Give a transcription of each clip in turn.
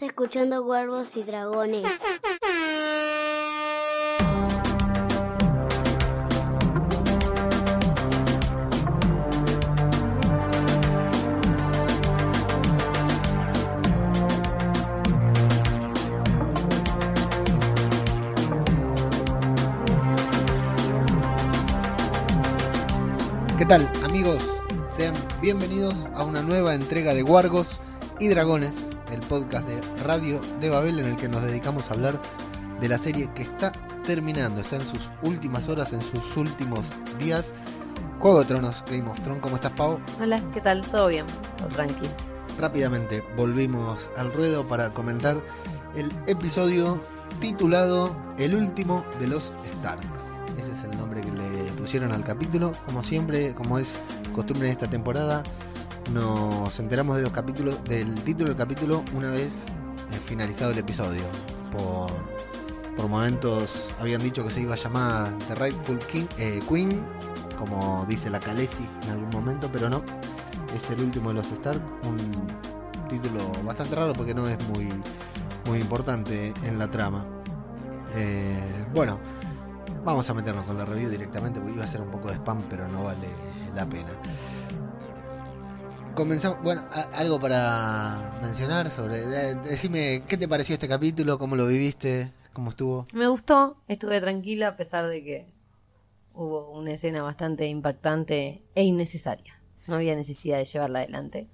Escuchando Cuervos y Dragones. ¿Qué tal amigos? Sean bienvenidos a una nueva entrega de Guargos y Dragones, podcast de Radio de Babel en el que nos dedicamos a hablar de la serie que está terminando, está en sus últimas horas, en sus últimos días. Juego de Tronos, Game of Thrones, ¿cómo estás Pau? Hola, ¿qué tal? ¿Todo bien? Todo tranquilo. Rápidamente volvimos al ruedo para comentar el episodio titulado El último de los Starks. Ese es el nombre que le pusieron al capítulo. Como siempre, como es costumbre en esta temporada, nos enteramos del título del capítulo una vez eh, finalizado el episodio. Por, momentos habían dicho que se iba a llamar The Rightful King, eh, Queen, como dice la Khaleesi en algún momento, pero no. Es el último de los Stark, un título bastante raro porque no es muy, muy importante en la trama. Eh, bueno, vamos a meternos con la review directamente porque iba a ser un poco de spam, pero no vale la pena. Comenzamos, bueno, a- algo para mencionar sobre, de- decime, ¿qué te pareció este capítulo? ¿Cómo lo viviste? ¿Cómo estuvo? Me gustó, estuve tranquila a pesar de que hubo una escena bastante impactante e innecesaria. No había necesidad de llevarla adelante.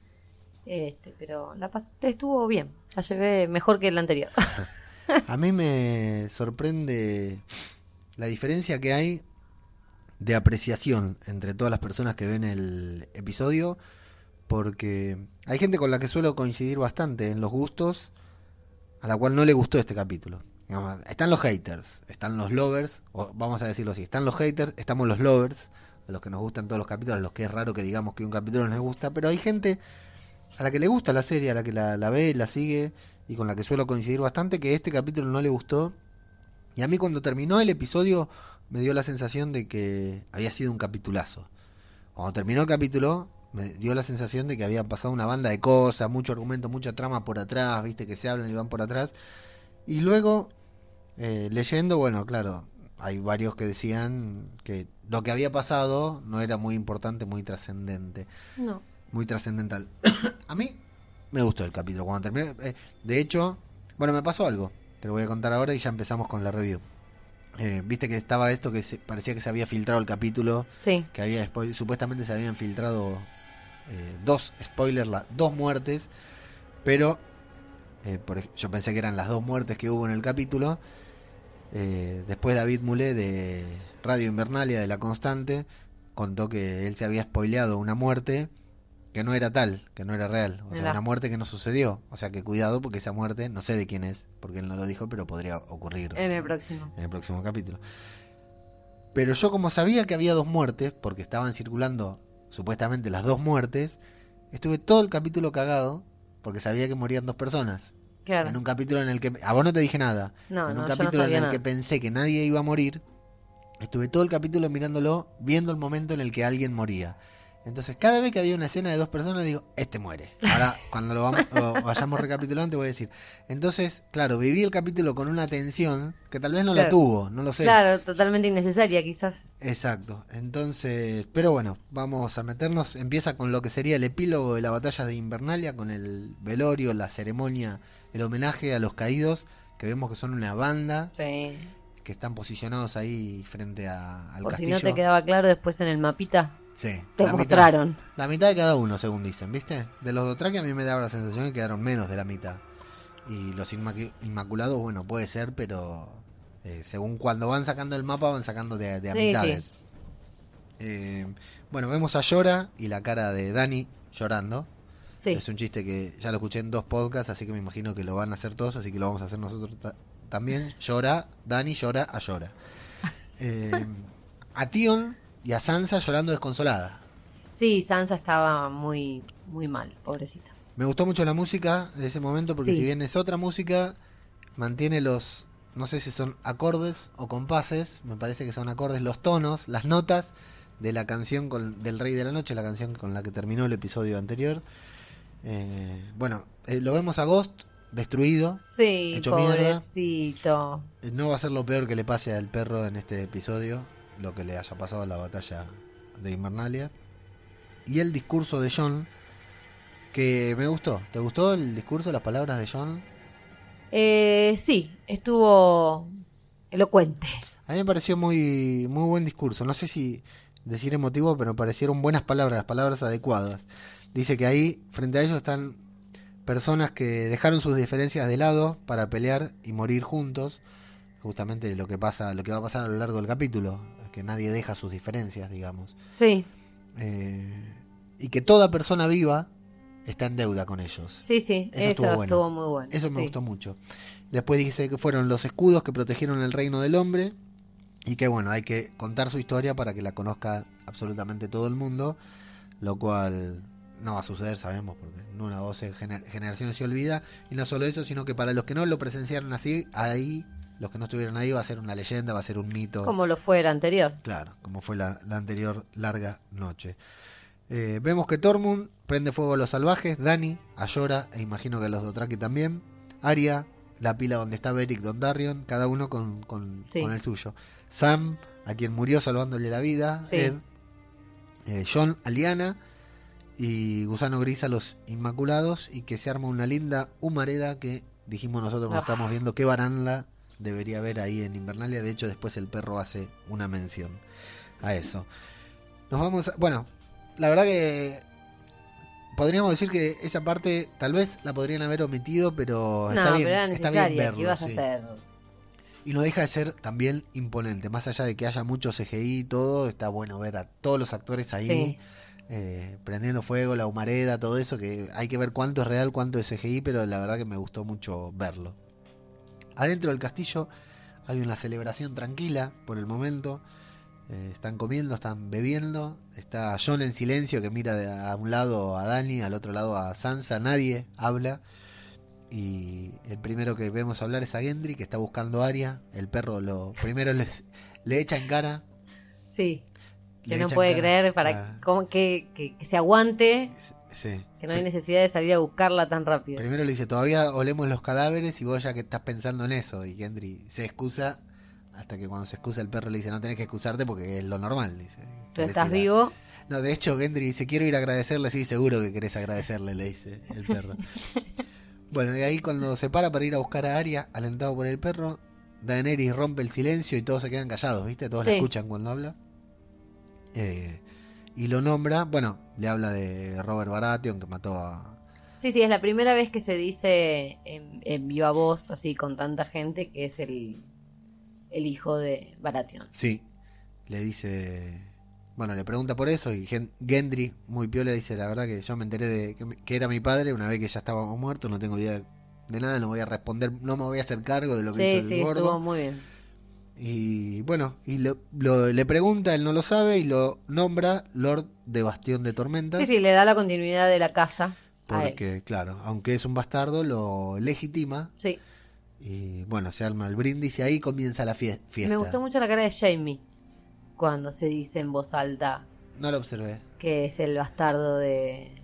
Este, pero la pasé, estuvo bien. La llevé mejor que la anterior. A mí me sorprende la diferencia que hay de apreciación entre todas las personas que ven el episodio, porque hay gente con la que suelo coincidir bastante en los gustos, a la cual no le gustó este capítulo. Están los haters, están los lovers, o vamos a decirlo así, están los haters, estamos los lovers, a los que nos gustan todos los capítulos, a los que es raro que digamos que un capítulo no les gusta, pero hay gente a la que le gusta la serie, a la que la, la ve, la sigue, y con la que suelo coincidir bastante, que este capítulo no le gustó. Y a mí cuando terminó el episodio me dio la sensación de que había sido un capitulazo. Cuando terminó el capítulo me dio la sensación de que había pasado una banda de cosas, mucho argumento, mucha trama por atrás, viste que se hablan y van por atrás. Y luego, eh, leyendo, bueno, claro, hay varios que decían que lo que había pasado no era muy importante, muy trascendente No. muy trascendental. a mí me gustó el capítulo cuando terminé. eh, de hecho, bueno, me pasó algo. Te lo voy a contar ahora y ya empezamos con la review. Eh, Viste que estaba esto que se- parecía que se había filtrado el capítulo, Sí, que había supuestamente se habían filtrado eh, dos spoilers, la- dos muertes, pero eh, por yo pensé que eran las dos muertes que hubo en el capítulo. Eh, después David Mulé de Radio Invernalia de La Constante contó que él se había spoileado una muerte que no era tal, que no era real, o sea, una muerte que no sucedió, o sea que cuidado porque esa muerte, no sé de quién es, porque él no lo dijo, pero podría ocurrir en el próximo. en el próximo capítulo. Pero yo como sabía que había dos muertes, porque estaban circulando supuestamente las dos muertes, estuve todo el capítulo cagado, porque sabía que morían dos personas. Claro. En un capítulo en el que... A vos no te dije nada. No, en un no capítulo en el nada. que pensé que nadie iba a morir, estuve todo el capítulo mirándolo, viendo el momento en el que alguien moría. Entonces, cada vez que había una escena de dos personas, digo, este muere. Ahora, cuando lo vamos, lo vayamos recapitulando, te voy a decir. Entonces, claro, viví el capítulo con una tensión que tal vez no la tuvo, no lo sé. Claro, totalmente innecesaria quizás. Exacto. Entonces, pero bueno, vamos a meternos. Empieza con lo que sería el epílogo de la batalla de Invernalia, con el velorio, la ceremonia, el homenaje a los caídos, que vemos que son una banda Sí. que están posicionados ahí frente a- al Por si castillo. no te quedaba claro después en el mapita, Sí, te la mitad, mostraron. la mitad de cada uno, según dicen, ¿viste? De los Dothraki a mí me daba la sensación que quedaron menos de la mitad. Y los Inmaculados, bueno, puede ser, pero eh, según cuando van sacando el mapa, van sacando de, de a Sí, mitades. Eh, bueno, vemos a Llora y la cara de Dani llorando. Sí. Es un chiste que ya lo escuché en dos podcasts, así que me imagino que lo van a hacer todos, así que lo vamos a hacer nosotros ta- también. Llora, Dani llora a Llora. Eh, a Tion y a Sansa llorando desconsolada. Sí, Sansa estaba muy, muy mal, pobrecita. Me gustó mucho la música de ese momento porque Sí. si bien es otra música, mantiene los, no sé si son acordes o compases, me parece que son acordes, los tonos, las notas de la canción con, del Rey de la Noche, la canción con la que terminó el episodio anterior. Eh, bueno, eh, lo vemos a Ghost destruido. Sí, Hecho mierda. pobrecito. Eh, No va a ser lo peor que le pase al perro en este episodio, lo que le haya pasado en la batalla de Invernalia. Y el discurso de John, que me gustó. ¿Te gustó el discurso, las palabras de John? Eh, sí, estuvo elocuente. A mí me pareció muy, muy buen discurso. No sé si decir emotivo, pero me parecieron buenas palabras, las palabras adecuadas. Dice que ahí, frente a ellos, están personas que dejaron sus diferencias de lado para pelear y morir juntos. Justamente lo que pasa, lo que va a pasar a lo largo del capítulo, que nadie deja sus diferencias, digamos. Sí, Eh, y que toda persona viva está en deuda con ellos. sí, sí, Eso eso, estuvo bueno. estuvo muy bueno. Eso me sí. gustó mucho. Después dice que fueron los escudos que protegieron el reino del hombre y que bueno, hay que contar su historia para que la conozca absolutamente todo el mundo, lo cual no va a suceder, sabemos, porque en una o dos gener- generaciones se olvida. Y no solo eso, sino que para los que no lo presenciaron así, ahí, los que no estuvieron ahí, va a ser una leyenda, va a ser un mito. Como lo fue el anterior. Claro, como fue la, la anterior larga noche. Eh, vemos que Tormund prende fuego a los salvajes, Dani a Llora e imagino que a los Dothraki también, Arya, la pila donde está Beric Dondarrion, cada uno con, con, Sí. con el suyo. Sam, a quien murió salvándole la vida, Sí. Ed, eh, John a y Gusano Gris a los Inmaculados y que se arma una linda humareda que dijimos nosotros cuando Ah. estamos viendo qué baranda debería haber ahí en Invernalia. De hecho, después el perro hace una mención a eso. Nos vamos a... Bueno, la verdad que podríamos decir que esa parte tal vez la podrían haber omitido, pero no, está bien, pero era está bien verlo. ¿Qué ibas a sí. hacer? Y no deja de ser también imponente. Más allá de que haya mucho CGI y todo, está bueno ver a todos los actores ahí Sí. eh, prendiendo fuego, la humareda, todo eso, que hay que ver cuánto es real, cuánto es CGI, pero la verdad que me gustó mucho verlo. Adentro del castillo hay una celebración tranquila por el momento. Eh, están comiendo, están bebiendo. Está John en silencio que mira de a un lado a Dani, al otro lado a Sansa. Nadie habla. Y el primero que vemos hablar es a Gendry, que está buscando a Arya. El perro lo primero les- le echa en cara. Sí, que no puede cara. creer para que- que se aguante, sí. que no hay necesidad de salir a buscarla tan rápido. Primero le dice, todavía olemos los cadáveres y vos ya que estás pensando en eso. Y Gendry se excusa hasta que cuando se excusa el perro le dice, no tenés que excusarte porque es lo normal. Dice, Tú estás vivo, No, de hecho Gendry dice, quiero ir a agradecerle. Sí, seguro que querés agradecerle, le dice el perro. bueno, y ahí cuando se para para ir a buscar a Arya, alentado por el perro, Daenerys rompe el silencio y todos se quedan callados, ¿viste? Todos la Sí. escuchan cuando habla. Eh, y lo nombra, bueno, le habla de Robert Baratheon que mató a, Sí, sí, es la primera vez que se dice en, en viva voz, así con tanta gente, que es el, el hijo de Baratheon. Sí, le dice, bueno, le pregunta por eso y Gen- Gendry, muy piola, le dice, la verdad que yo me enteré de que, era mi padre una vez que ya estaba muerto, no tengo idea de nada, no voy a responder, no me voy a hacer cargo de lo que Sí, hizo el sí, gordo. estuvo muy bien. Y bueno, y lo- lo- le pregunta, él no lo sabe y lo nombra Lord de Bastión de Tormentas. Sí, sí, le da la continuidad de la casa. Porque, claro, aunque es un bastardo, lo legitima Sí, y bueno, se arma el brindis y ahí comienza la fie- fiesta. me gustó mucho la cara de Jamie cuando se dice en voz alta No lo observé. que es el bastardo de...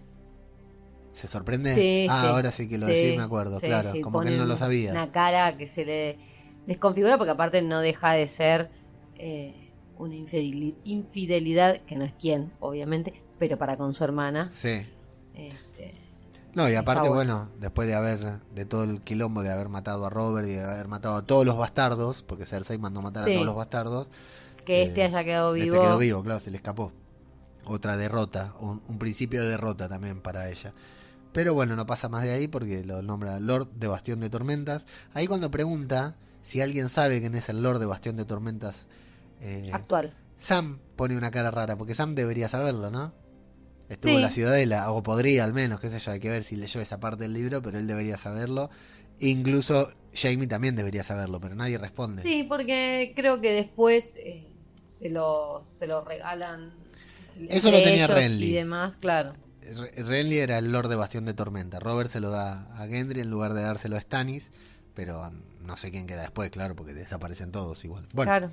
¿Se sorprende? Sí, ah, sí. ahora sí que lo Sí, decís, me acuerdo, claro. como que él no lo sabía. Una cara que se le desconfigura porque aparte no deja de ser eh, una infideli- infidelidad, que no es quien, obviamente, pero para con su hermana. Sí. Este, No, y aparte, bueno. bueno, después de haber, de todo el quilombo de haber matado a Robert y de haber matado a todos los bastardos, porque Cersei mandó matar Sí. a todos los bastardos, que Eh, este haya quedado este vivo. quedó vivo, claro, se le escapó. Otra derrota, un, un principio de derrota también para ella. Pero bueno, no pasa más de ahí porque lo nombra Lord de Bastión de Tormentas. Ahí cuando pregunta si alguien sabe quién es el Lord de Bastión de Tormentas, eh, Actual. Sam pone una cara rara, porque Sam debería saberlo, ¿no? Estuvo Sí. en la ciudadela, o podría al menos, qué sé yo, hay que ver si leyó esa parte del libro, pero él debería saberlo. Incluso Jamie también debería saberlo, pero nadie responde. Sí, porque creo que después eh, se lo se lo regalan. Eso lo tenía Renly. Y demás, claro. Re- Renly era el Lord de Bastión de Tormenta. Robert se lo da a Gendry en lugar de dárselo a Stannis, pero no sé quién queda después, claro, porque desaparecen todos igual. Bueno, Claro.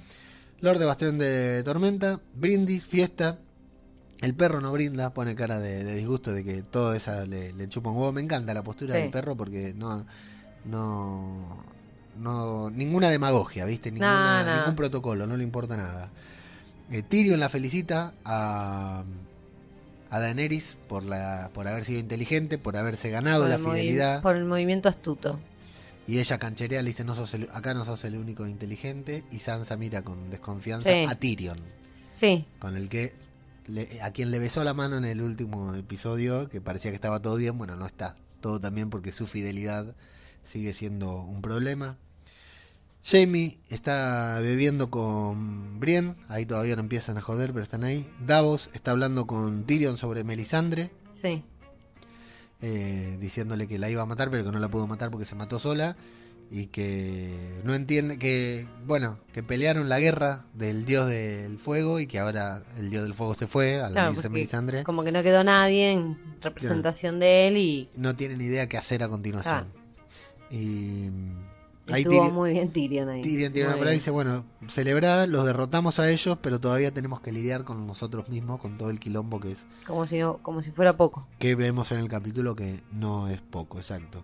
Lord de Bastión de Tormenta, brindis, fiesta. El perro no brinda, pone cara de, de disgusto de que todo esa le, le chupa un huevo. Me encanta la postura Sí. del perro porque no no, no ninguna demagogia, ¿viste? Ninguna, No, no. Ningún protocolo, no le importa nada. Eh, Tyrion la felicita a, a Daenerys por, la, por haber sido inteligente, por haberse ganado Por la fidelidad. Por el movimiento astuto. Y ella cancherea, le dice, no sos el- acá no sos el único inteligente. Y Sansa mira con desconfianza Sí. a Tyrion, Sí, con el que le- a quien le besó la mano en el último episodio, que parecía que estaba todo bien. Bueno, no está todo también porque su fidelidad sigue siendo un problema. Jamie está bebiendo con Brienne, ahí todavía no empiezan a joder, pero están ahí. Davos está hablando con Tyrion sobre Melisandre, sí. Eh, diciéndole que la iba a matar, pero que no la pudo matar porque se mató sola y que no entiende que, bueno, que pelearon la guerra del dios del fuego y que ahora el dios del fuego se fue al Claro, irse Melisandre. Como que no quedó nadie en representación de él y No tienen idea qué hacer a continuación. Y ahí estuvo Tyrion- muy bien Tyrion ahí. Tyrion tiene una palabra y dice, bueno, celebrad, los derrotamos a ellos, pero todavía tenemos que lidiar con nosotros mismos, con todo el quilombo que es Como si, no- como si fuera poco. que vemos en el capítulo que no es poco, exacto.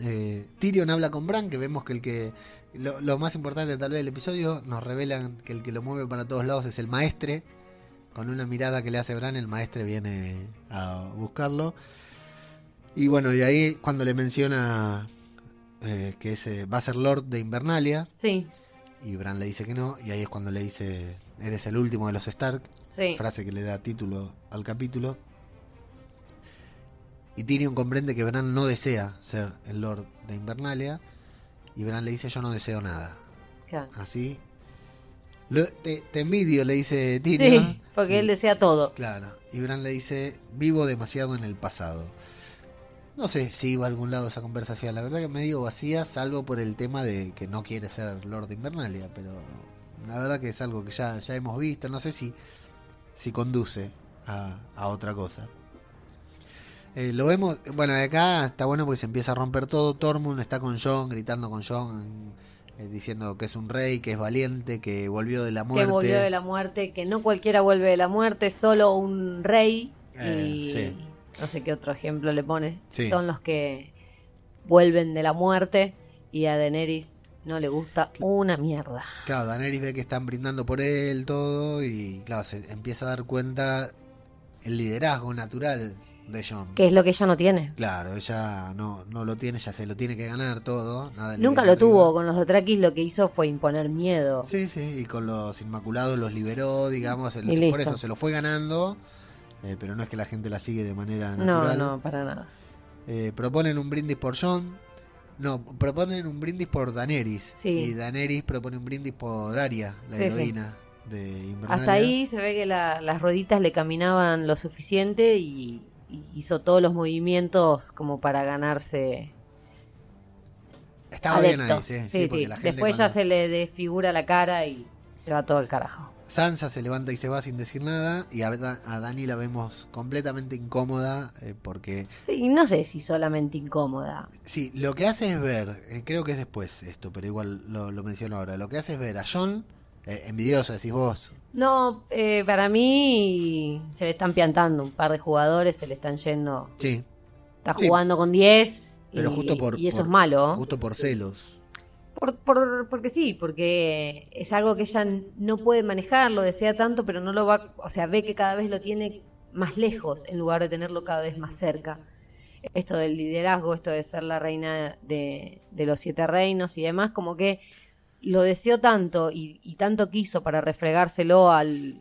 Eh, Tyrion habla con Bran, que vemos que el que lo, lo más importante tal vez del episodio nos revelan que el que lo mueve para todos lados es el maestre. Con una mirada que le hace Bran, el maestre viene a buscarlo. Y bueno, y ahí cuando le menciona eh, que ese va a ser Lord de Invernalia, Sí, y Bran le dice que no, y ahí es cuando le dice, eres el último de los Stark, sí. frase que le da título al capítulo. Y Tyrion comprende que Bran no desea ser el Lord de Invernalia. Y Bran le dice, yo no deseo nada. Claro. Así. Lo- te, te envidio, le dice Tyrion. Sí, porque Y- él desea todo. Claro. Y Bran le dice, vivo demasiado en el pasado. No sé si iba a algún lado esa conversación. La verdad que medio vacía, salvo por el tema de que no quiere ser Lord de Invernalia. Pero la verdad que es algo que ya, ya hemos visto. No sé si, si conduce a, a otra cosa. Eh, lo vemos, bueno, acá está bueno porque se empieza a romper todo. Tormund está con Jon, gritando con Jon, eh, diciendo que es un rey, que es valiente, que volvió de la Que muerte. volvió de la muerte, que no cualquiera vuelve de la muerte, solo un rey. Eh, y sí. No sé qué otro ejemplo le pone. Sí. Son los que vuelven de la muerte y a Daenerys no le gusta una mierda. Claro, Daenerys ve que están brindando por él todo y claro, se empieza a dar cuenta el liderazgo natural de Jon. Que es lo que ella no tiene. Claro, ella no, no lo tiene, ya se lo tiene que ganar todo. Nada Nunca lo tuvo. Con los Dothrakis lo que hizo fue imponer miedo. Sí, sí, y con los Inmaculados los liberó, digamos, el- por eso se lo fue ganando, eh, pero no es que la gente la sigue de manera no, natural. no, para nada. Eh, proponen un brindis por Jon. No, proponen un brindis por Daenerys. Sí. Y Daenerys propone un brindis por Arya, la Sí, sí. heroína de Invernalia. Hasta ahí se ve que la- las rueditas le caminaban lo suficiente y, y hizo todos los movimientos como para ganarse Estaba bien ahí, adeptos. sí, sí, porque la gente Después ya se le desfigura la cara y se va todo el carajo. Sansa se levanta y se va sin decir nada y a, a Dani la vemos completamente incómoda eh, porque Sí, no sé si solamente incómoda. sí, lo que hace es ver, eh, creo que es después esto, pero igual lo, lo menciono ahora, lo que hace es ver a John eh, envidioso, decís vos, No, eh, para mí se le están piantando un par de jugadores, se le están yendo. sí, Está Sí. jugando con 10 y, pero justo por y eso por- es malo. justo por celos. Por, por- porque sí, porque es algo que ella no puede manejar, lo desea tanto, pero no lo va, o sea, ve que cada vez lo tiene más lejos en lugar de tenerlo cada vez más cerca. Esto del liderazgo, esto de ser la reina de, de los siete reinos y demás, como que lo deseó tanto y, y tanto quiso para refregárselo al,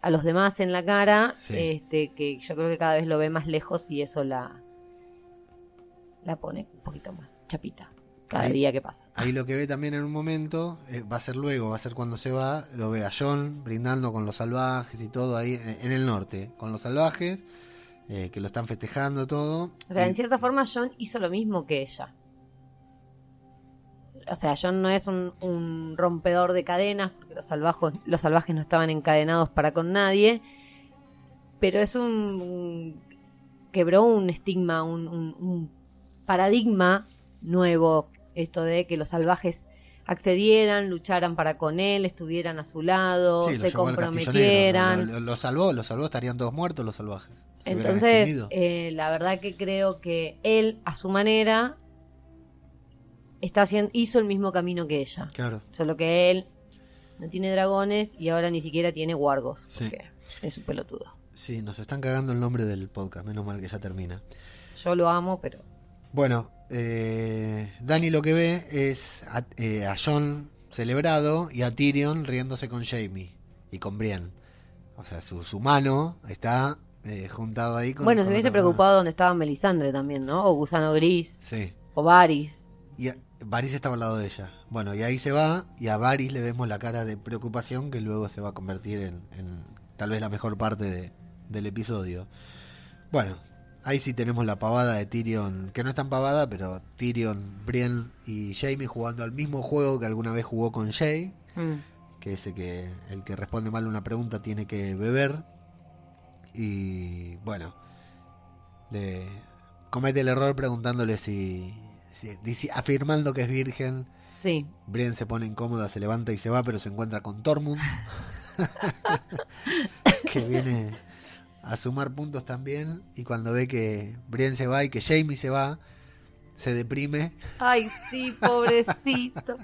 a los demás en la cara, Sí. este, que yo creo que cada vez lo ve más lejos y eso la, la pone un poquito más chapita cada Ahí- día que pasa. Ahí lo que ve también en un momento, eh, va a ser luego, va a ser cuando se va, lo ve a John brindando con los salvajes y todo ahí en el norte, con los salvajes, eh, que lo están festejando todo. O sea, Y- en cierta forma John hizo lo mismo que ella. O sea, John no es un, un rompedor de cadenas, porque los salvajes, los salvajes no estaban encadenados para con nadie, pero es un... quebró un estigma, un, un- un paradigma nuevo, esto de que los salvajes accedieran, lucharan para con él, estuvieran a su lado, Sí, se comprometieran. Lo, lo- lo salvó, lo salvó, estarían todos muertos los salvajes. Se Entonces, eh, la verdad que creo que él, a su manera, está haciendo, hizo el mismo camino que ella. Claro. Solo que él no tiene dragones y ahora ni siquiera tiene wargos. Sí. Es un pelotudo. Sí, nos están cagando el nombre del podcast, menos mal que ya termina. Yo lo amo, pero Bueno, eh, Dani lo que ve es a, eh, a Jon celebrado y a Tyrion riéndose con Jamie y con Brienne. O sea, su, su mano está eh, juntado ahí con. bueno, se hubiese mano. preocupado donde estaba Melisandre también, ¿no? O Gusano Gris, Sí. o Varys. Y a- Varys estaba al lado de ella. Bueno, y ahí se va y a Varys le vemos la cara de preocupación que luego se va a convertir en, en tal vez la mejor parte de- del episodio. Bueno, ahí sí tenemos la pavada de Tyrion, que no es tan pavada, pero Tyrion, Brienne y Jaime jugando al mismo juego que alguna vez jugó con Jay, Mm. que es el que, el que responde mal una pregunta tiene que beber. Y bueno, le comete el error preguntándole si, si- afirmando que es virgen. Sí, Brienne se pone incómoda, se levanta y se va, pero se encuentra con Tormund, que viene a sumar puntos también. Y cuando ve que Brienne se va y que Jamie se va, se deprime. Ay, sí, pobrecito.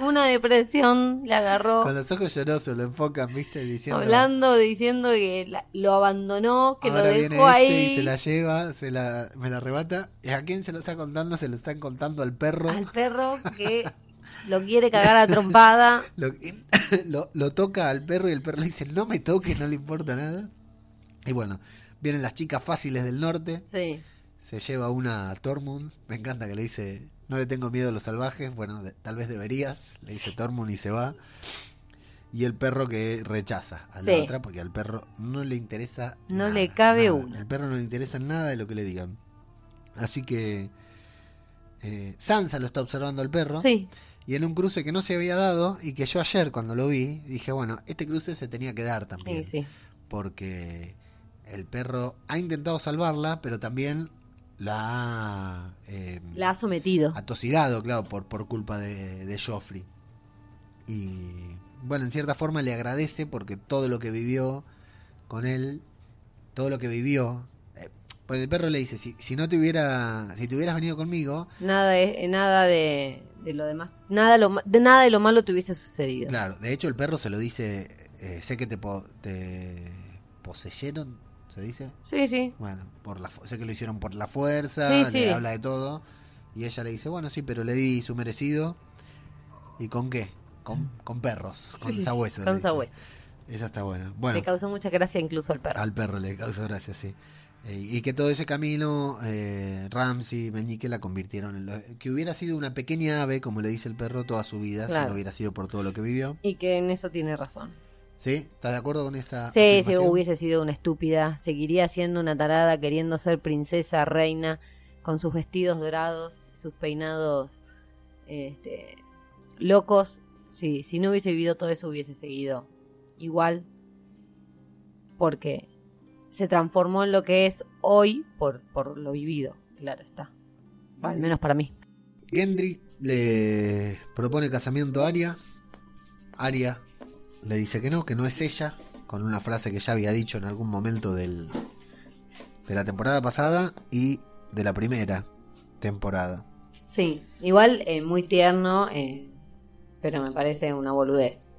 Una depresión le agarró. Con los ojos llorosos lo enfocan, ¿viste? Diciendo. Hablando, diciendo que la- lo abandonó, que Ahora lo viene dejó este ahí. y se la lleva, se la, me la arrebata. ¿Y a quién se lo está contando? Se lo están contando al perro. Al perro que lo quiere cagar a trompada. Lo, lo- lo toca al perro y el perro le dice, no me toques, no le importa nada. Y bueno, vienen las chicas fáciles del norte. Sí. Se lleva una a Tormund. Me encanta que le dice, no le tengo miedo a los salvajes. Bueno, de- tal vez deberías, le dice Tormund y se va. Y el perro que rechaza a la Sí. otra porque al perro no le interesa No nada, le cabe nada. una. Al perro no le interesa nada de lo que le digan. Así que eh, Sansa lo está observando al perro. Sí, Y en un cruce que no se había dado y que yo ayer cuando lo vi dije, bueno, este cruce se tenía que dar sí, también. sí. Porque el perro ha intentado salvarla, pero también la ha eh, La ha sometido. atosigado, claro, por, por culpa de, de Joffrey. Y bueno, en cierta forma le agradece porque todo lo que vivió con él, todo lo que vivió, eh, porque el perro le dice, si, si no te hubiera, si te hubieras venido conmigo, Nada, de, nada de, de lo demás. Nada, lo, de nada de lo malo te hubiese sucedido. Claro, de hecho el perro se lo dice, eh, sé que te, po- te poseyeron, ¿se dice? Sí, sí. Bueno, por la, sé que lo hicieron por la fuerza, Sí, le sí. habla de todo. Y ella le dice, bueno, sí, pero le di su merecido. ¿Y con qué? Con, con perros, con Sí, sabuesos. Con sabuesos. Esa está buena. Bueno, Le causó mucha gracia incluso al perro. al perro le causó gracia, sí. Eh, y que todo ese camino, eh, Ramsey, Meñique la convirtieron en lo, que hubiera sido una pequeña ave, como le dice el perro, toda su vida, si no hubiera sido por todo lo que vivió. Y que en eso tiene razón. ¿Sí? ¿Estás de acuerdo con esa Sí, si hubiese sido una estúpida, seguiría siendo una tarada queriendo ser princesa, reina, con sus vestidos dorados, sus peinados este, locos. Sí, si no hubiese vivido todo eso, hubiese seguido igual, porque se transformó en lo que es hoy por, por lo vivido, claro está. Al menos para mí. Gendry le propone casamiento a Arya. Arya le dice que no, que no es ella, con una frase que ya había dicho en algún momento del, de la temporada pasada y de la primera temporada. Sí, igual eh, muy tierno, eh, pero me parece una boludez.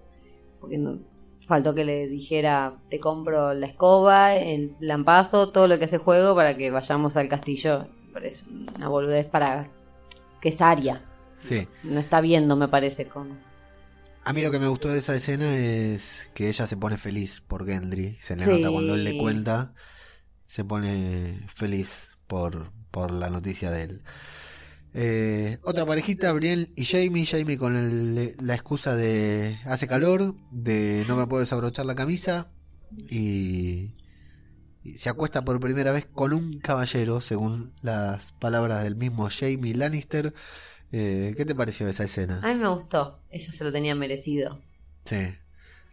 Porque no, faltó que le dijera, te compro la escoba, el lampazo, todo lo que hace juego para que vayamos al castillo. Me parece una boludez para que es Aria. Sí, No está viendo, me parece, con... a mí lo que me gustó de esa escena es que ella se pone feliz por Gendry. Se le Sí. nota cuando él le cuenta, se pone feliz por, por la noticia de él. Eh, otra parejita, Brienne y Jamie. Jamie con el- la excusa de hace calor, de no me puedo desabrochar la camisa y, y se acuesta por primera vez con un caballero, según las palabras del mismo Jamie Lannister. Eh, ¿Qué te pareció esa escena? A mí me gustó, ella se lo tenía merecido. Sí.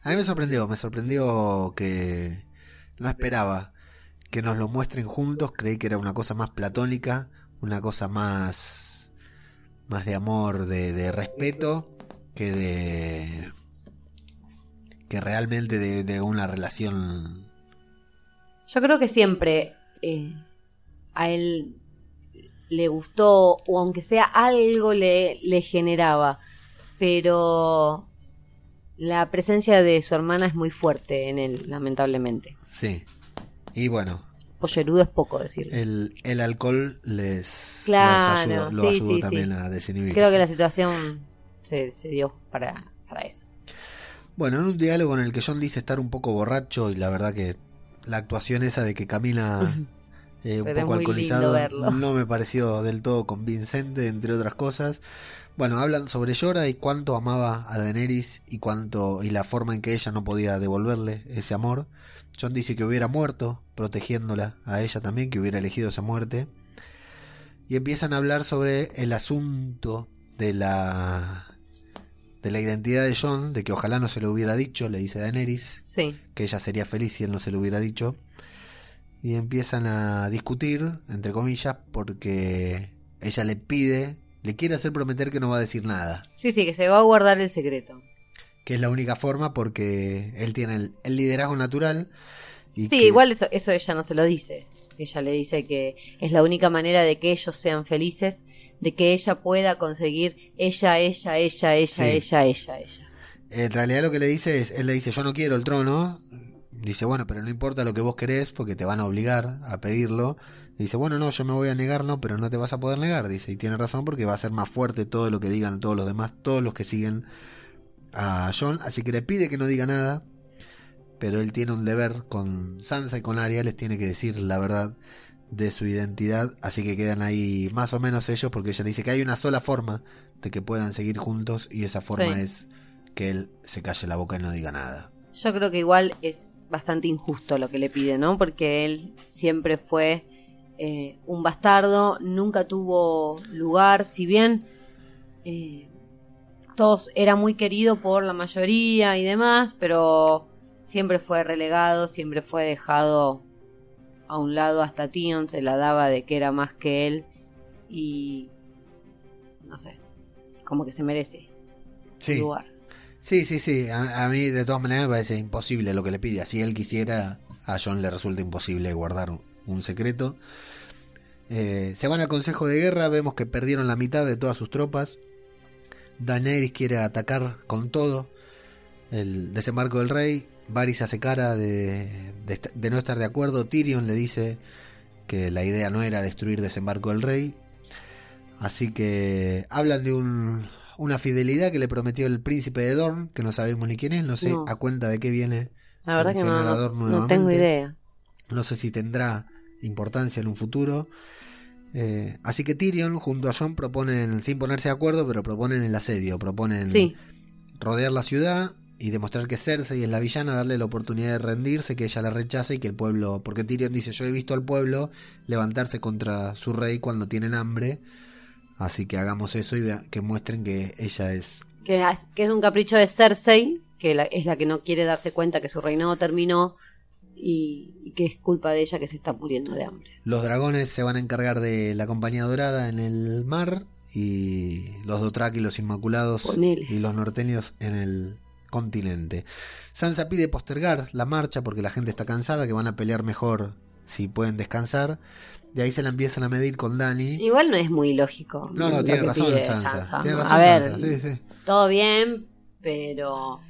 A mí me sorprendió, me sorprendió que no esperaba que nos lo muestren juntos, creí que era una cosa más platónica, una cosa más más de amor, de, de respeto que de que realmente de, de una relación Yo creo que siempre eh, a él le gustó o aunque sea algo le, le generaba. Pero la presencia de su hermana es muy fuerte en él, lamentablemente. Sí. Y bueno, Pollerudo es poco decirlo. el, el alcohol les, Claro, ayudó, lo sí, ayudó sí, también sí. a desinhibirse. Creo que la situación se, se dio para, para eso. Bueno, en un diálogo en el que John dice estar un poco borracho y la verdad que la actuación esa de que camina eh, un Pero poco alcoholizado no me pareció del todo convincente, entre otras cosas. Bueno, hablan sobre Llora y cuánto amaba a Daenerys y cuánto y la forma en que ella no podía devolverle ese amor. John dice que hubiera muerto protegiéndola a ella también, que hubiera elegido esa muerte. Y empiezan a hablar sobre el asunto de la de la identidad de John, de que ojalá no se lo hubiera dicho, le dice Daenerys, Sí, que ella sería feliz si él no se lo hubiera dicho. Y empiezan a discutir, entre comillas, porque ella le pide, le quiere hacer prometer que no va a decir nada. sí, sí, que se va a guardar el secreto. Que es la única forma porque él tiene el, el liderazgo natural. Y Sí, que- igual eso, eso ella no se lo dice. Ella le dice que es la única manera de que ellos sean felices, de que ella pueda conseguir ella, ella, ella, ella, Sí. ella, ella, ella. En realidad lo que le dice es, él le dice, yo no quiero el trono. Dice, bueno, pero no importa lo que vos querés porque te van a obligar a pedirlo. Dice, bueno, no, yo me voy a negar, no, pero no te vas a poder negar. Dice, y tiene razón porque va a ser más fuerte todo lo que digan todos los demás, todos los que siguen a John. Así que le pide que no diga nada, pero él tiene un deber con Sansa y con Arya, les tiene que decir la verdad de su identidad. Así que quedan ahí más o menos ellos porque ella dice que hay una sola forma de que puedan seguir juntos y esa forma Sí. es que él se calle la boca y no diga nada. Yo creo que igual es bastante injusto lo que le pide, ¿no? Porque él siempre fue eh, un bastardo, nunca tuvo lugar, si bien eh, todos era muy querido por la mayoría y demás, pero siempre fue relegado, siempre fue dejado a un lado hasta Tion se la daba de que era más que él y no sé, como que se merece Sí, su lugar. Sí, sí, sí. A, a mí de todas maneras me parece imposible lo que le pide. Si él quisiera, a John le resulta imposible guardar un, secreto. Eh, se van al Consejo de Guerra, vemos que perdieron la mitad de todas sus tropas. Daenerys quiere atacar con todo el desembarco del rey. Varys hace cara de, de de no estar de acuerdo. Tyrion le dice que la idea no era destruir desembarco del rey. Así que hablan de un, una fidelidad que le prometió el príncipe de Dorn, que no sabemos ni quién es, no sé No. a cuenta de qué viene. La verdad que no, no, no tengo idea. No sé si tendrá importancia en un futuro. Eh, así que Tyrion junto a Jon proponen, sin ponerse de acuerdo, pero proponen el asedio, proponen Sí, rodear la ciudad y demostrar que Cersei es la villana, darle la oportunidad de rendirse, que ella la rechace y que el pueblo, porque Tyrion dice, yo he visto al pueblo levantarse contra su rey cuando tienen hambre, así que hagamos eso y que muestren que ella es... que es, que es un capricho de Cersei, que la- es la que no quiere darse cuenta que su reinado terminó y, y que es culpa de ella que se está muriendo de hambre. Los dragones se van a encargar de la compañía dorada en el mar y los Dothraki, los Inmaculados Ponele. y los norteños en el continente. Sansa pide postergar la marcha porque la gente está cansada, que van a pelear mejor si pueden descansar. De ahí se la empiezan a medir con Dani. Igual no es muy lógico. No, no, tiene razón Sansa. Tiene razón A ver, Sansa. Sí, sí. todo bien, pero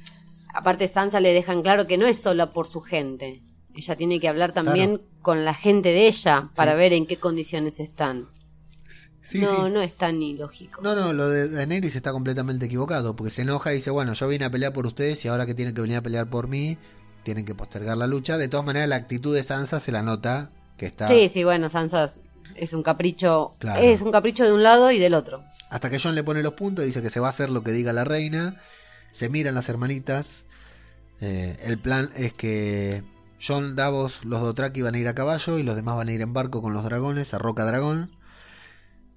aparte Sansa le dejan claro que no es solo por su gente. Ella tiene que hablar también con la gente de ella para Sí. ver en qué condiciones están. Sí, no, sí. no es tan ilógico. No, no, lo de Daenerys está completamente equivocado, porque se enoja y dice, bueno, yo vine a pelear por ustedes y ahora que tienen que venir a pelear por mí, tienen que postergar la lucha. De todas maneras, la actitud de Sansa se la nota que está... Sí, sí, bueno, Sansa es un capricho, Claro. es un capricho de un lado y del otro. Hasta que John le pone los puntos, dice que se va a hacer lo que diga la reina. Se miran las hermanitas. Eh, el plan es que John, Davos, los Dothraki van a ir a caballo y los demás van a ir en barco con los dragones a Roca Dragón.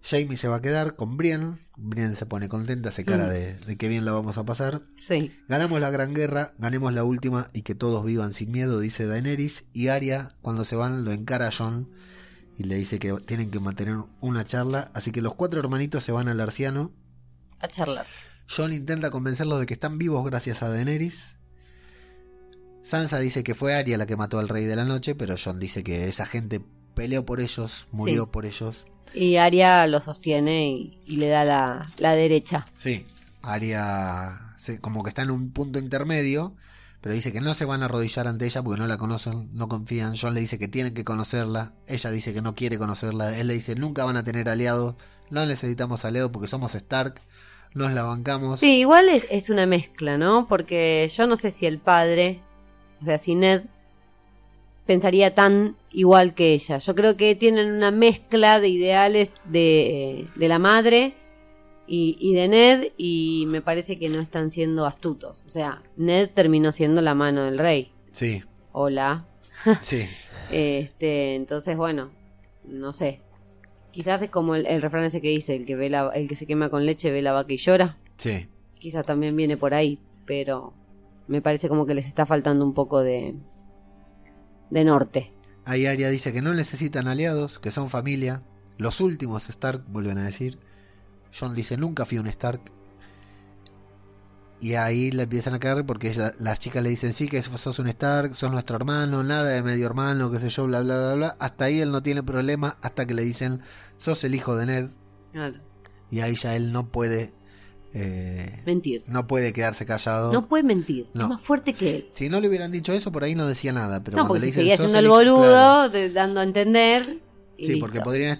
Jamie se va a quedar con Brienne. Brienne se pone contenta, se cara Mm. de, de que bien la vamos a pasar. Sí. Ganamos la gran guerra, ganemos la última y que todos vivan sin miedo, dice Daenerys. Y Arya, cuando se van, lo encara a John y le dice que tienen que mantener una charla. Así que los cuatro hermanitos se van al Arciano. A charlar. John intenta convencerlos de que están vivos gracias a Daenerys. Sansa dice que fue Arya la que mató al rey de la noche, pero John dice que esa gente peleó por ellos, murió Sí. por ellos. Y Arya lo sostiene y, y le da la, la derecha. Sí, Arya se- como que está en un punto intermedio, pero dice que no se van a arrodillar ante ella porque no la conocen, no confían. John le dice que tienen que conocerla, ella dice que no quiere conocerla, él le dice nunca van a tener aliados, no necesitamos aliados porque somos Stark, nos la bancamos. Sí, igual es, es una mezcla, ¿no? Porque yo no sé si el padre, o sea, si Ned pensaría tan igual que ella. Yo creo que tienen una mezcla de ideales de, de la madre y, y de Ned y me parece que no están siendo astutos. O sea, Ned terminó siendo la mano del rey. Sí, Hola. sí, Este, entonces, bueno, no sé. Quizás es como el, el refrán ese que dice, el que ve la, el que se quema con leche ve la vaca y llora sí. quizás también viene por ahí, pero me parece como que les está faltando un poco de de norte. Ahí Arya dice que no necesitan aliados, que son familia. Los últimos Stark, vuelven a decir. John dice, nunca fui un Stark. Y ahí le empiezan a caer porque las chicas le dicen, sí, que sos un Stark, sos nuestro hermano, nada de medio hermano, qué sé yo, bla, bla, bla, bla. Hasta ahí él no tiene problema, hasta que le dicen, sos el hijo de Ned. Claro, Y ahí ya él no puede, eh, mentir. no puede quedarse callado. No puede mentir, No. es más fuerte que él. Si no le hubieran dicho eso, por ahí no decía nada. Pero no, cuando le dicen, seguía "Sos siendo el hijo", boludo, claro. dando a entender. Sí, porque podrían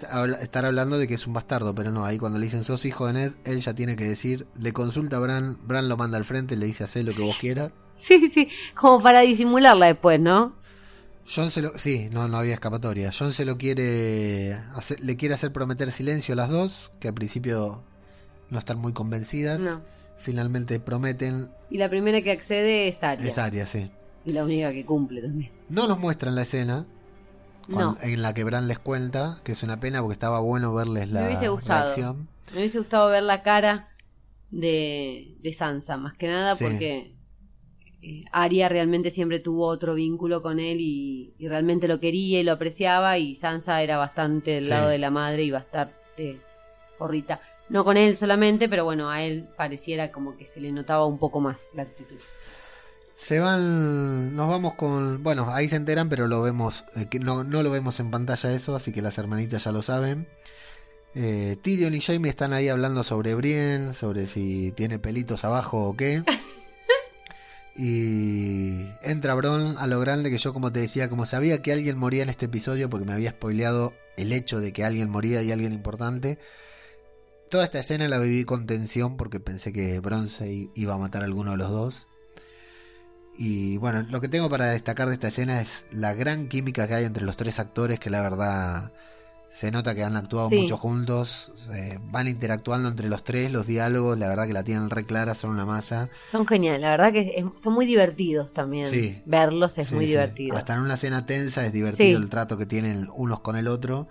estar hablando de que es un bastardo, pero no, ahí cuando le dicen sos hijo de Ned, él ya tiene que decir, le consulta a Bran, Bran lo manda al frente, le dice hacé lo que vos quieras. Sí, sí, como para disimularla después, ¿no? John se lo, sí, no, no había escapatoria. John se lo quiere, hacer- le quiere hacer prometer silencio a las dos, que al principio no están muy convencidas. No. Finalmente prometen, Y la primera que accede es Arya. es Arya, sí. Y la única que cumple también. No nos muestran la escena No. en la que Bran les cuenta, que es una pena porque estaba bueno verles la Me hubiese gustado. reacción. Me hubiese gustado ver la cara de, de Sansa, más que nada Sí. porque eh, Arya realmente siempre tuvo otro vínculo con él y, y realmente lo quería y lo apreciaba y Sansa era bastante del Sí. lado de la madre y bastante porrita. No con él solamente, pero bueno, a él pareciera como que se le notaba un poco más la actitud. Se van, nos vamos con, bueno, ahí se enteran, pero lo vemos, eh, que no, no lo vemos en pantalla eso, así que las hermanitas ya lo saben. Eh, Tyrion y Jaime están ahí hablando sobre Brienne, sobre si tiene pelitos abajo o qué. Y entra Bron a lo grande que yo como te decía, como sabía que alguien moría en este episodio porque me había spoileado el hecho de que alguien moría y alguien importante. Toda esta escena la viví con tensión porque pensé que Bron se i- iba a matar a alguno de los dos. Y bueno, lo que tengo para destacar de esta escena es la gran química que hay entre los tres actores, que la verdad se nota que han actuado Sí. mucho juntos, eh, van interactuando entre los tres, los diálogos, la verdad que la tienen re clara, son una masa. Son geniales, la verdad que es- son muy divertidos también. Sí. Verlos es Sí, muy divertido. Hasta en una escena tensa es divertido el trato que tienen unos con el otro.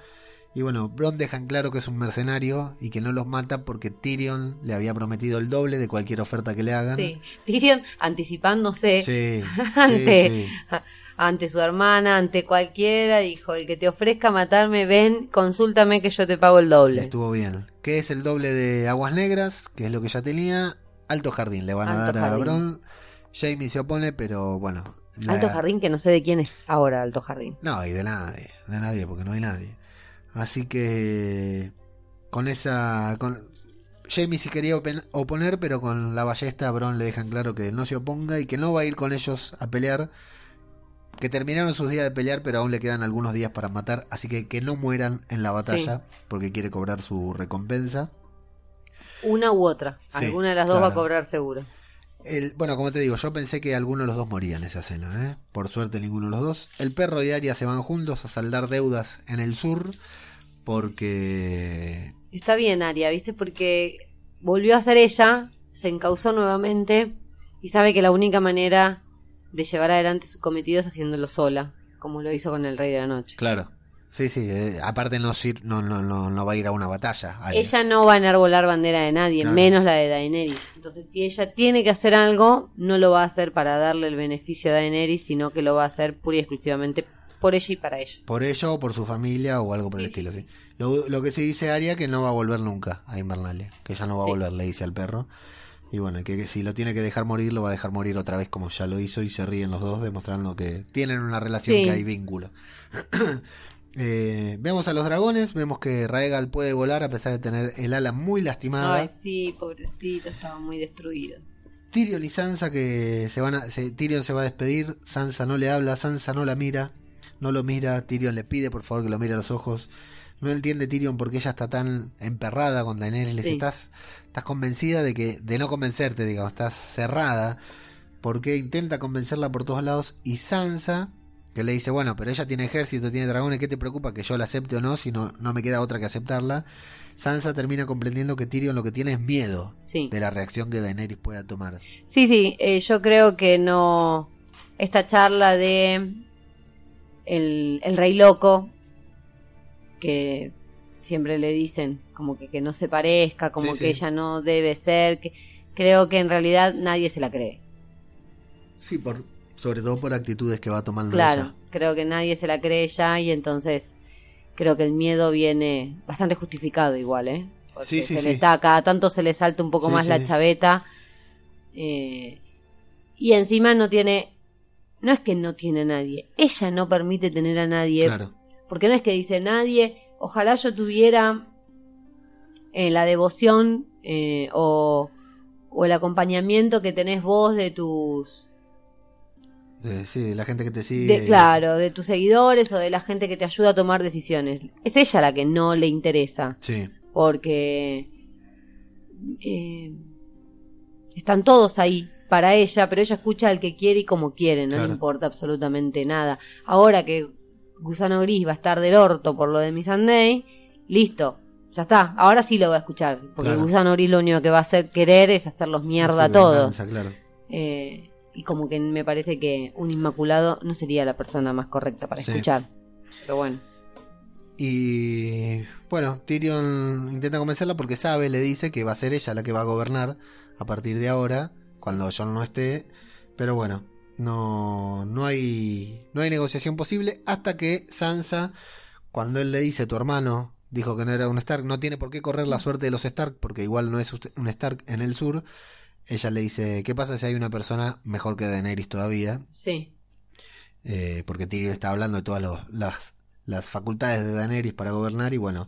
Y bueno, Bron dejan claro que es un mercenario y que no los mata porque Tyrion le había prometido el doble de cualquier oferta que le hagan. Sí, Tyrion anticipándose Sí, Ante- sí, sí. ante su hermana, ante cualquiera, dijo, el que te ofrezca matarme, ven, consúltame que yo te pago el doble. Estuvo bien. ¿Qué es el doble de Aguas Negras? Que es lo que ya tenía. Alto Jardín le van a dar a. Bron. Jamie se opone, pero bueno. la- Alto Jardín, que no sé de quién es ahora Alto Jardín. No, y de nadie. De nadie, porque no hay nadie. Así que. Con esa. Con, Jamie sí quería oponer, pero con la ballesta a Bron le dejan claro que no se oponga y que no va a ir con ellos a pelear. Que terminaron sus días de pelear, pero aún le quedan algunos días para matar. Así que que no mueran en la batalla, porque quiere cobrar su recompensa. Una u otra. Sí, Alguna de las dos va a cobrar seguro. El, bueno, como te digo, yo pensé que alguno de los dos moría en esa escena, ¿eh? Por suerte ninguno de los dos. El perro y Arya se van juntos a saldar deudas en el sur porque... Está bien, Aria, ¿viste? Porque volvió a ser ella, se encausó nuevamente y sabe que la única manera de llevar adelante su cometido es haciéndolo sola, como lo hizo con el Rey de la Noche. Claro. Sí, sí, eh, aparte no, sir- no, no, no, va a ir a una batalla. Ella no va a enarbolar bandera de nadie, Claro. menos la de Daenerys. Entonces, si ella tiene que hacer algo, no lo va a hacer para darle el beneficio a Daenerys, sino que lo va a hacer pura y exclusivamente por ella y para ella. Por ello o por su familia o algo por el Sí, estilo, sí. Lo, lo que sí dice Arya que no va a volver nunca a Invernalia, que ya no va a Sí. volver, le dice al perro. Y bueno, que, que si lo tiene que dejar morir, lo va a dejar morir otra vez como ya lo hizo y se ríen los dos, demostrando que tienen una relación que hay vínculo. Eh, vemos a los dragones, vemos que Raegal puede volar a pesar de tener el ala muy lastimada. Ay, sí, pobrecito, estaba muy destruido. Tyrion y Sansa que se van a, se- Tyrion se va a despedir, Sansa no le habla, Sansa no la mira, no lo mira, Tyrion le pide por favor que lo mire a los ojos. No entiende Tyrion porque ella está tan emperrada con Daenerys, Sí. estás, estás convencida de que, de no convencerte, digamos, estás cerrada, porque intenta convencerla por todos lados, y Sansa, que le dice, bueno, pero ella tiene ejército, tiene dragones, ¿qué te preocupa que yo la acepte o no? Si no, no me queda otra que aceptarla. Sansa termina comprendiendo que Tyrion lo que tiene es miedo Sí. de la reacción que Daenerys pueda tomar. Sí, sí, eh, yo creo que no. Esta charla de el, el rey loco, que siempre le dicen como que, que no se parezca, como Sí, que sí. ella no debe ser, que creo que en realidad nadie se la cree. Sí, por, sobre todo por actitudes que va tomando Claro, ella. creo que nadie se la cree ya y entonces creo que el miedo viene bastante justificado igual, ¿eh? Porque Sí, sí, se sí. le está, cada tanto se le salta un poco más la chaveta. eh, y encima no tiene, no es que no tiene a nadie, ella no permite tener a nadie, Claro, porque no es que dice nadie, ojalá yo tuviera eh, la devoción eh, o, o el acompañamiento que tenés vos de tus de- sí, de la gente que te sigue. de, claro, de tus seguidores o de la gente que te ayuda a tomar decisiones. Es ella la que no le interesa, Sí, porque eh, están todos ahí para ella, pero ella escucha al que quiere y como quiere, no Claro. le importa absolutamente nada. Ahora que Gusano Gris va a estar del orto por lo de Miss Sunday, listo. Ya está, ahora sí lo voy a escuchar, porque Claro. Gusano Gris lo único que va a hacer querer es hacerlos mierda a todos. claro. Eh, y como que me parece que un inmaculado no sería la persona más correcta para Sí. escuchar. Pero bueno. Y bueno, Tyrion intenta convencerla porque sabe, le dice que va a ser ella la que va a gobernar a partir de ahora, cuando Jon no esté. Pero bueno, no, no hay, no hay negociación posible hasta que Sansa, cuando él le dice tu hermano dijo que no era un Stark, no tiene por qué correr la suerte de los Stark porque igual no es un Stark en el sur. Ella le dice, ¿qué pasa si hay una persona mejor que Daenerys todavía? Sí. eh, porque Tyrion está hablando de todas los- las, las facultades de Daenerys para gobernar y bueno,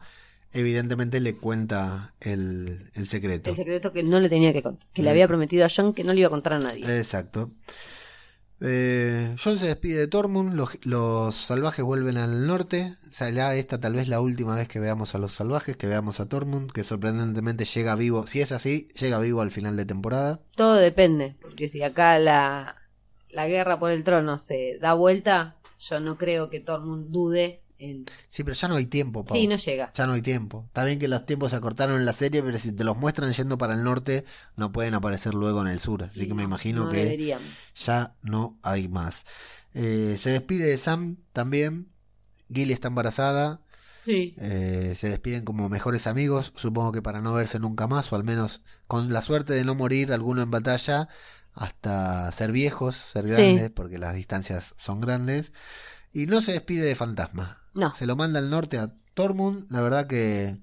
evidentemente le cuenta el, el secreto. El secreto que no le tenía que contar. Que le Mm. había prometido a John que no le iba a contar a nadie. Exacto. Eh, Jon se despide de Tormund, los, los salvajes vuelven al norte, será esta tal vez la última vez que veamos a los salvajes, que veamos a Tormund, que sorprendentemente llega vivo, si es así, llega vivo al final de temporada. Todo depende. Porque si acá la, la guerra por el trono se da vuelta, yo no creo que Tormund dude Sí, pero ya no hay tiempo, Pau. Sí, no llega. Ya no hay tiempo. Está bien que los tiempos se acortaron en la serie, pero si te los muestran yendo para el norte, no pueden aparecer luego en el sur. Así que me No, imagino no que deberían. ya no hay más. Eh, se despide de Sam también. Gilly está embarazada. Sí. Eh, se despiden como mejores amigos. Supongo que para no verse nunca más, o al menos con la suerte de no morir alguno en batalla, hasta ser viejos, ser Sí. grandes, porque las distancias son grandes. Y no se despide de Fantasma. No. Se lo manda al norte a Tormund. La verdad que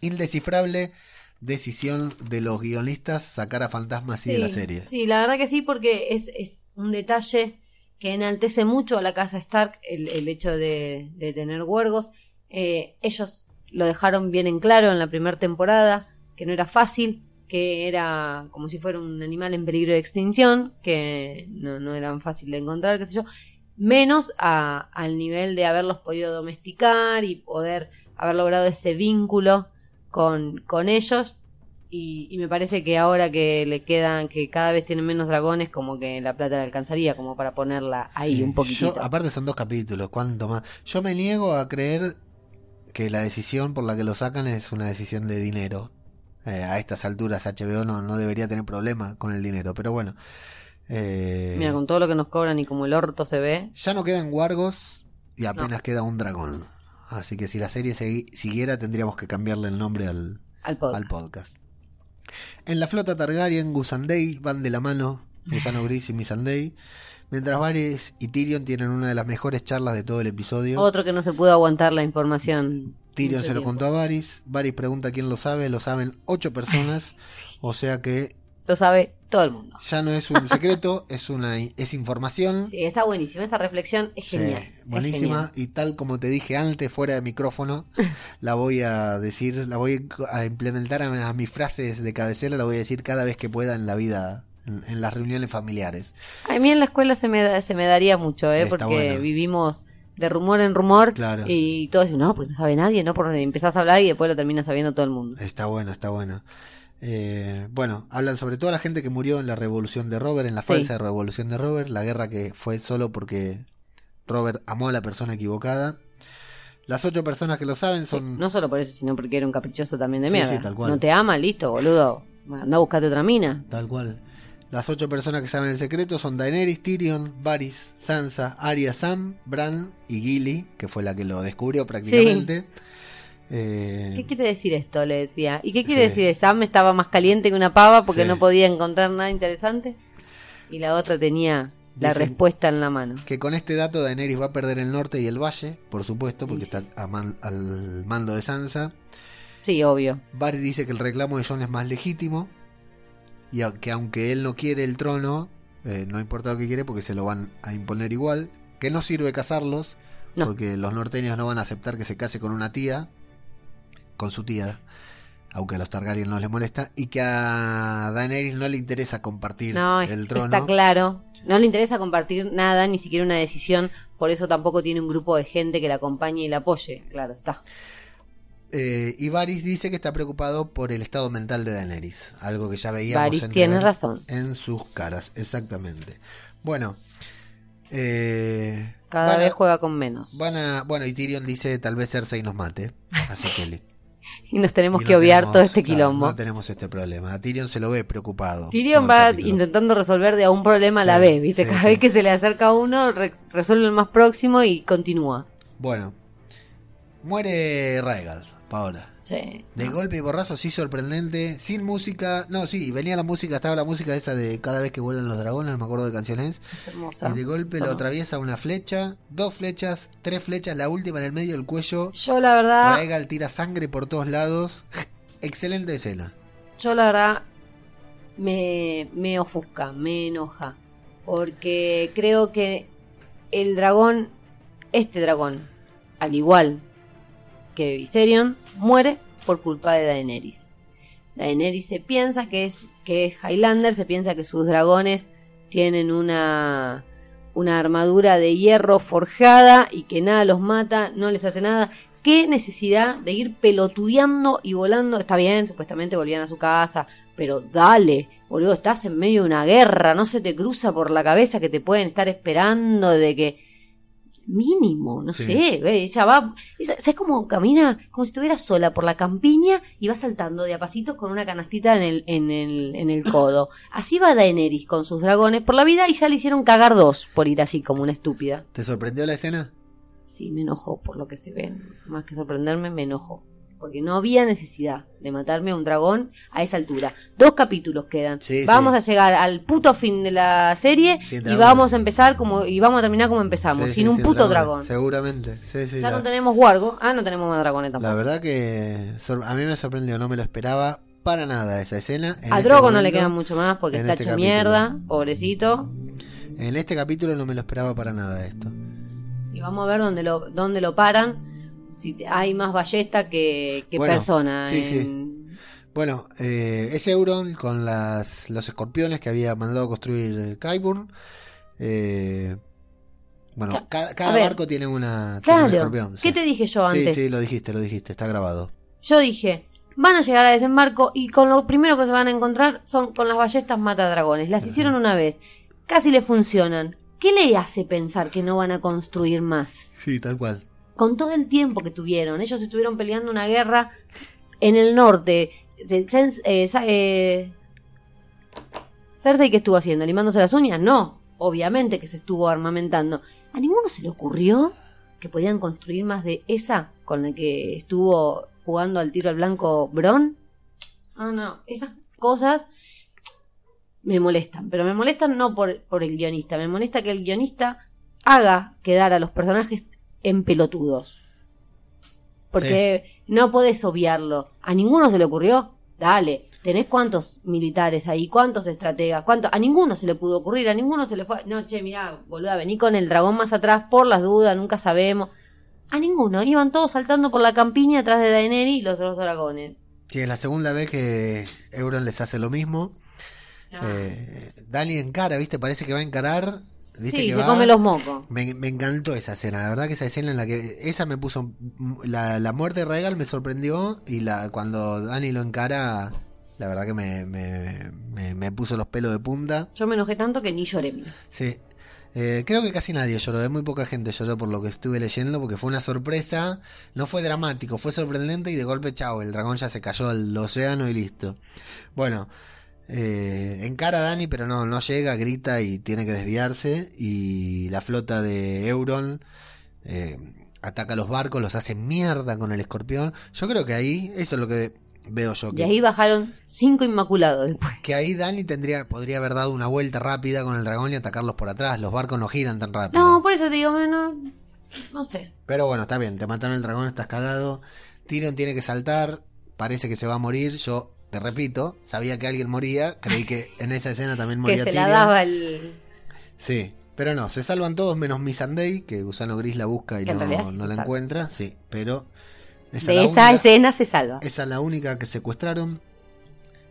indescifrable decisión de los guionistas sacar a Fantasma así de la serie. Sí, la verdad que sí, porque es, es un detalle que enaltece mucho a la casa Stark el, el hecho de, de tener huergos. Eh, ellos lo dejaron bien en claro en la primera temporada, que no era fácil, que era como si fuera un animal en peligro de extinción, que no, no eran fácil de encontrar, qué sé yo, menos a- al nivel de haberlos podido domesticar y poder haber logrado ese vínculo con, con ellos. Y, y me parece que ahora que le quedan, que cada vez tienen menos dragones, como que la plata le alcanzaría como para ponerla ahí Sí, un poquitito. yo- aparte son dos capítulos, ¿cuánto más? Yo me niego a creer que la decisión por la que lo sacan es una decisión de dinero. Eh, a estas alturas HBO no, no debería tener problema con el dinero, pero bueno. Eh, Mira, con todo lo que nos cobran y como el orto se ve. Ya no quedan wargos y apenas queda un dragón. Así que si la serie siguiera tendríamos que cambiarle el nombre al, Al podcast. al podcast. En la flota Targaryen, Gusandei van de la mano, Gusano Gris y Missandei, mientras Varys y Tyrion tienen una de las mejores charlas de todo el episodio. Otro que no se pudo aguantar la información. Tyrion se lo tiempo. contó a Varys, Varys pregunta quién lo sabe, lo saben ocho personas, o sea que Lo sabe todo el mundo. Ya no es un secreto, es una es información. Sí, está buenísima. Esta reflexión es Sí, genial. es buenísima genial. y tal como te dije antes fuera de micrófono, la voy a decir, la voy a implementar a, a mis frases de cabecera, la voy a decir cada vez que pueda en la vida, en, en las reuniones familiares. A mí en la escuela se me, da- se me daría mucho, ¿eh? Está porque bueno. vivimos de rumor en rumor Claro. y todos dicen, no, pues no sabe nadie, ¿no? Porque empezás a hablar y después lo termina sabiendo todo el mundo. Está bueno, está bueno. Eh, bueno, hablan sobre toda la gente que murió en la revolución de Robert, en la Sí. falsa revolución de Robert, la guerra que fue solo porque Robert amó a la persona equivocada. Las ocho personas que lo saben son... No solo por eso, sino porque era un caprichoso también de Sí, mierda. sí, tal cual. No te ama, listo, boludo. Anda a buscarte otra mina. Tal cual. Las ocho personas que saben el secreto son Daenerys, Tyrion, Varys, Sansa, Arya, Sam, Bran y Gilly, que fue la que lo descubrió prácticamente. Eh, ¿Qué quiere decir esto? Le decía. ¿Y qué quiere Sí. decir? Sam estaba más caliente que una pava porque Sí. no podía encontrar nada interesante. Y la otra tenía la Dicen- respuesta en la mano. que con este dato Daenerys va a perder el norte y el valle, por supuesto, porque sí. está man- al mando de Sansa. Sí, obvio. Varys dice que el reclamo de Jon es más legítimo y que aunque él no quiere el trono, eh, no importa lo que quiere porque se lo van a imponer igual, que no sirve casarlos No. porque los norteños no van a aceptar que se case con una tía, con su tía, aunque a los Targaryen no les molesta, y que a Daenerys no le interesa compartir No, el trono. está claro. No le interesa compartir nada, ni siquiera una decisión. Por eso tampoco tiene un grupo de gente que la acompañe y la apoye. Claro, está. Eh, y Varys dice que está preocupado por el estado mental de Daenerys, algo que ya veíamos Varys entrever tiene razón. en sus caras, exactamente. Bueno, eh, Cada a- vez juega con menos. Van a, bueno, y Tyrion dice tal vez Cersei nos mate. Así que li- Y nos tenemos y que obviar tenemos- todo este quilombo. no tenemos este problema. A Tyrion se lo ve preocupado. Tyrion va intentando resolver de a un problema a la vez, ¿viste? sí, Cada sí. vez que se le acerca a uno, re- resuelve el más próximo y continúa. Bueno, muere Raegal, Paola. Sí. De golpe y borrazo, sí sorprendente, sin música. No, sí, venía la música, estaba la música esa de cada vez que vuelan los dragones, me acuerdo de canciones. Es hermosa. Y de golpe lo atraviesa una flecha, dos flechas, tres flechas, la última en el medio del cuello. Yo la verdad, Raegal tira sangre por todos lados. Excelente escena. yo la verdad me, me ofusca, me enoja. Porque creo que el dragón, este dragón, al igual que Viserion, muere por culpa de Daenerys. Daenerys se piensa que es, que es Highlander, se piensa que sus dragones tienen una, una armadura de hierro forjada y que nada los mata, no les hace nada. ¿Qué necesidad de ir pelotudeando y volando? Está bien, supuestamente volvían a su casa, pero dale, boludo, estás en medio de una guerra, no se te cruza por la cabeza que te pueden estar esperando de que... Mínimo, no Sí. sé, ve, ella va, esa- ¿sabes cómo camina? Como si estuviera sola por la campiña y va saltando de a pasitos con una canastita en el, en el, en el codo. Así va Daenerys con sus dragones por la vida y ya le hicieron cagar dos por ir así como una estúpida. ¿Te sorprendió la escena? Sí, me enojó por lo que se ve. Más que sorprenderme, me enojó. Porque no había necesidad de matarme a un dragón a esa altura. Dos capítulos quedan. Sí, vamos sí. a llegar al puto fin de la serie Sin y dragones. vamos a empezar como y vamos a terminar como empezamos, Sí, sin un sin puto dragones, dragón. Seguramente. Sí, sí, Ya la, no tenemos Wargo. Ah, no tenemos más dragones tampoco. la verdad que a mí me sorprendió, no me lo esperaba para nada esa escena. En a este Drogo no le queda mucho más porque está este hecho capítulo. mierda, pobrecito. En este capítulo no me lo esperaba para nada esto. Y vamos a ver dónde lo, dónde lo paran. Si hay más ballesta que, que Bueno, persona. sí, sí. en- Bueno, eh, es Euron con las, los escorpiones que había mandado construir Qyburn. Eh, bueno, Ca- cada, barco tiene, una, tiene un Claro. escorpión. ¿Qué sí. te dije yo Sí, antes? sí, lo dijiste, lo dijiste, está grabado. Yo dije, van a llegar a desembarco y con lo primero que se van a encontrar son con las ballestas matadragones. Las hicieron una vez, casi le funcionan. ¿Qué le hace pensar que no van a construir más? Sí, tal cual. Con todo el tiempo que tuvieron, ellos estuvieron peleando una guerra en el norte. Eh, eh, ¿Cersei qué estuvo haciendo? ¿Limándose las uñas? No, obviamente que se estuvo armamentando. ¿A ninguno se le ocurrió que podían construir más de esa con la que estuvo jugando al tiro al blanco Bron? No, no, esas cosas me molestan, pero me molestan no por el guionista, me molesta que el guionista haga quedar a los personajes en pelotudos. Porque no podés obviarlo. A ninguno se le ocurrió. Dale, tenés cuántos militares ahí, cuántos estrategas, cuántos, a ninguno se le pudo ocurrir, a ninguno se le fue, no, che, mirá, boluda, vení con el dragón más atrás por las dudas, nunca sabemos. A ninguno, iban todos saltando por la campiña atrás de Daenerys y los dos dragones. Sí, es la segunda vez que Euron les hace lo mismo. Ah. Eh, Dani encara, ¿viste? Parece que va a encarar. ¿Viste sí, que se va? come los mocos. Me, me encantó esa escena, la verdad que esa escena en la que esa me puso la, la muerte de Regal me sorprendió y la cuando Dani lo encara, la verdad que me, me, me, me puso los pelos de punta. Yo me enojé tanto que ni lloré. mira. Sí. Eh, creo que casi nadie lloró, de muy poca gente lloró por lo que estuve leyendo, porque fue una sorpresa, no fue dramático, fue sorprendente y de golpe, chao, el dragón ya se cayó al océano y listo. Bueno, eh, encara a Dani, pero no, no llega, grita y tiene que desviarse, y la flota de Euron eh, ataca los barcos, los hace mierda con el escorpión. Yo creo que ahí, eso es lo que veo yo. Y Que ahí bajaron cinco inmaculados después. que ahí Dani tendría, podría haber dado una vuelta rápida con el dragón y atacarlos por atrás. Los barcos no giran tan rápido. No, por eso te digo, no, no sé. Pero bueno, está bien, te mataron el dragón, estás cagado. Tyrion tiene que saltar, parece que se va a morir. Yo, te repito, sabía que alguien moría. Creí que en esa escena también Que moría se la daba el... Sí, pero no, se salvan todos menos Missandei, que Gusano Gris la busca y Que no, no la salva. encuentra. Sí, pero esa De la esa única- escena se salva. Esa es la única que secuestraron.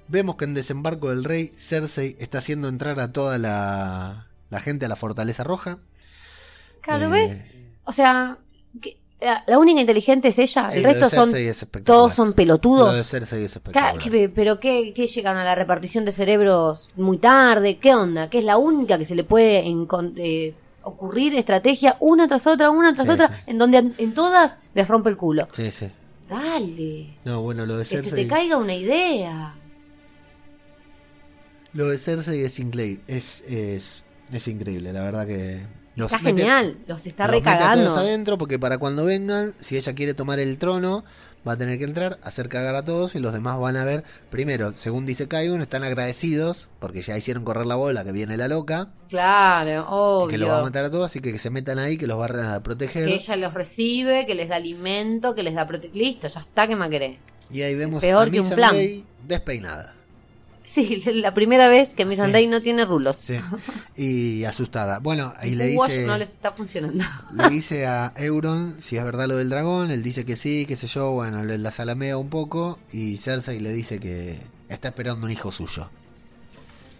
Vemos que en Desembarco del Rey, Cersei está haciendo entrar a toda la, la gente a la Fortaleza Roja. Claro, Eh, ¿ves? O sea, que- la, única inteligente es ella. El de resto son... Cersei. Todos son Lo de pelotudos. Cersei espectacular. que- Pero ¿qué, qué llegaron a la repartición de cerebros muy tarde? ¿Qué onda? ¿Qué es la única que se le puede eh, ocurrir estrategia una tras otra, una tras Sí, otra, sí. en donde en, todas les rompe el culo? Sí, sí. Dale, No, bueno, lo de que se Cersei. te caiga una idea. Lo de Cersei es. Es, es, es increíble, la verdad que. Los Está genial, los está los mete a todos recagando. adentro porque para cuando vengan, si ella quiere tomar el trono, va a tener que entrar, hacer cagar a todos y los demás van a ver. Primero, según dice Kaigun, están agradecidos porque ya hicieron correr la bola que viene la loca Claro, y que los va a obvio. matar a todos, así que que se metan ahí, que los va a proteger. Que ella los recibe, que les da alimento, que les da protección. Listo, ya está, que me querés? Y ahí vemos Peor a que un Missandei despeinada. Sí, la primera vez que Miss Sí. No tiene rulos. Sí. Y asustada. Bueno, El le wash dice. no les está funcionando. Le dice a Euron si es verdad lo del dragón, él dice que sí, qué sé yo, bueno, le la salamea un poco y Cersei le dice que está esperando un hijo suyo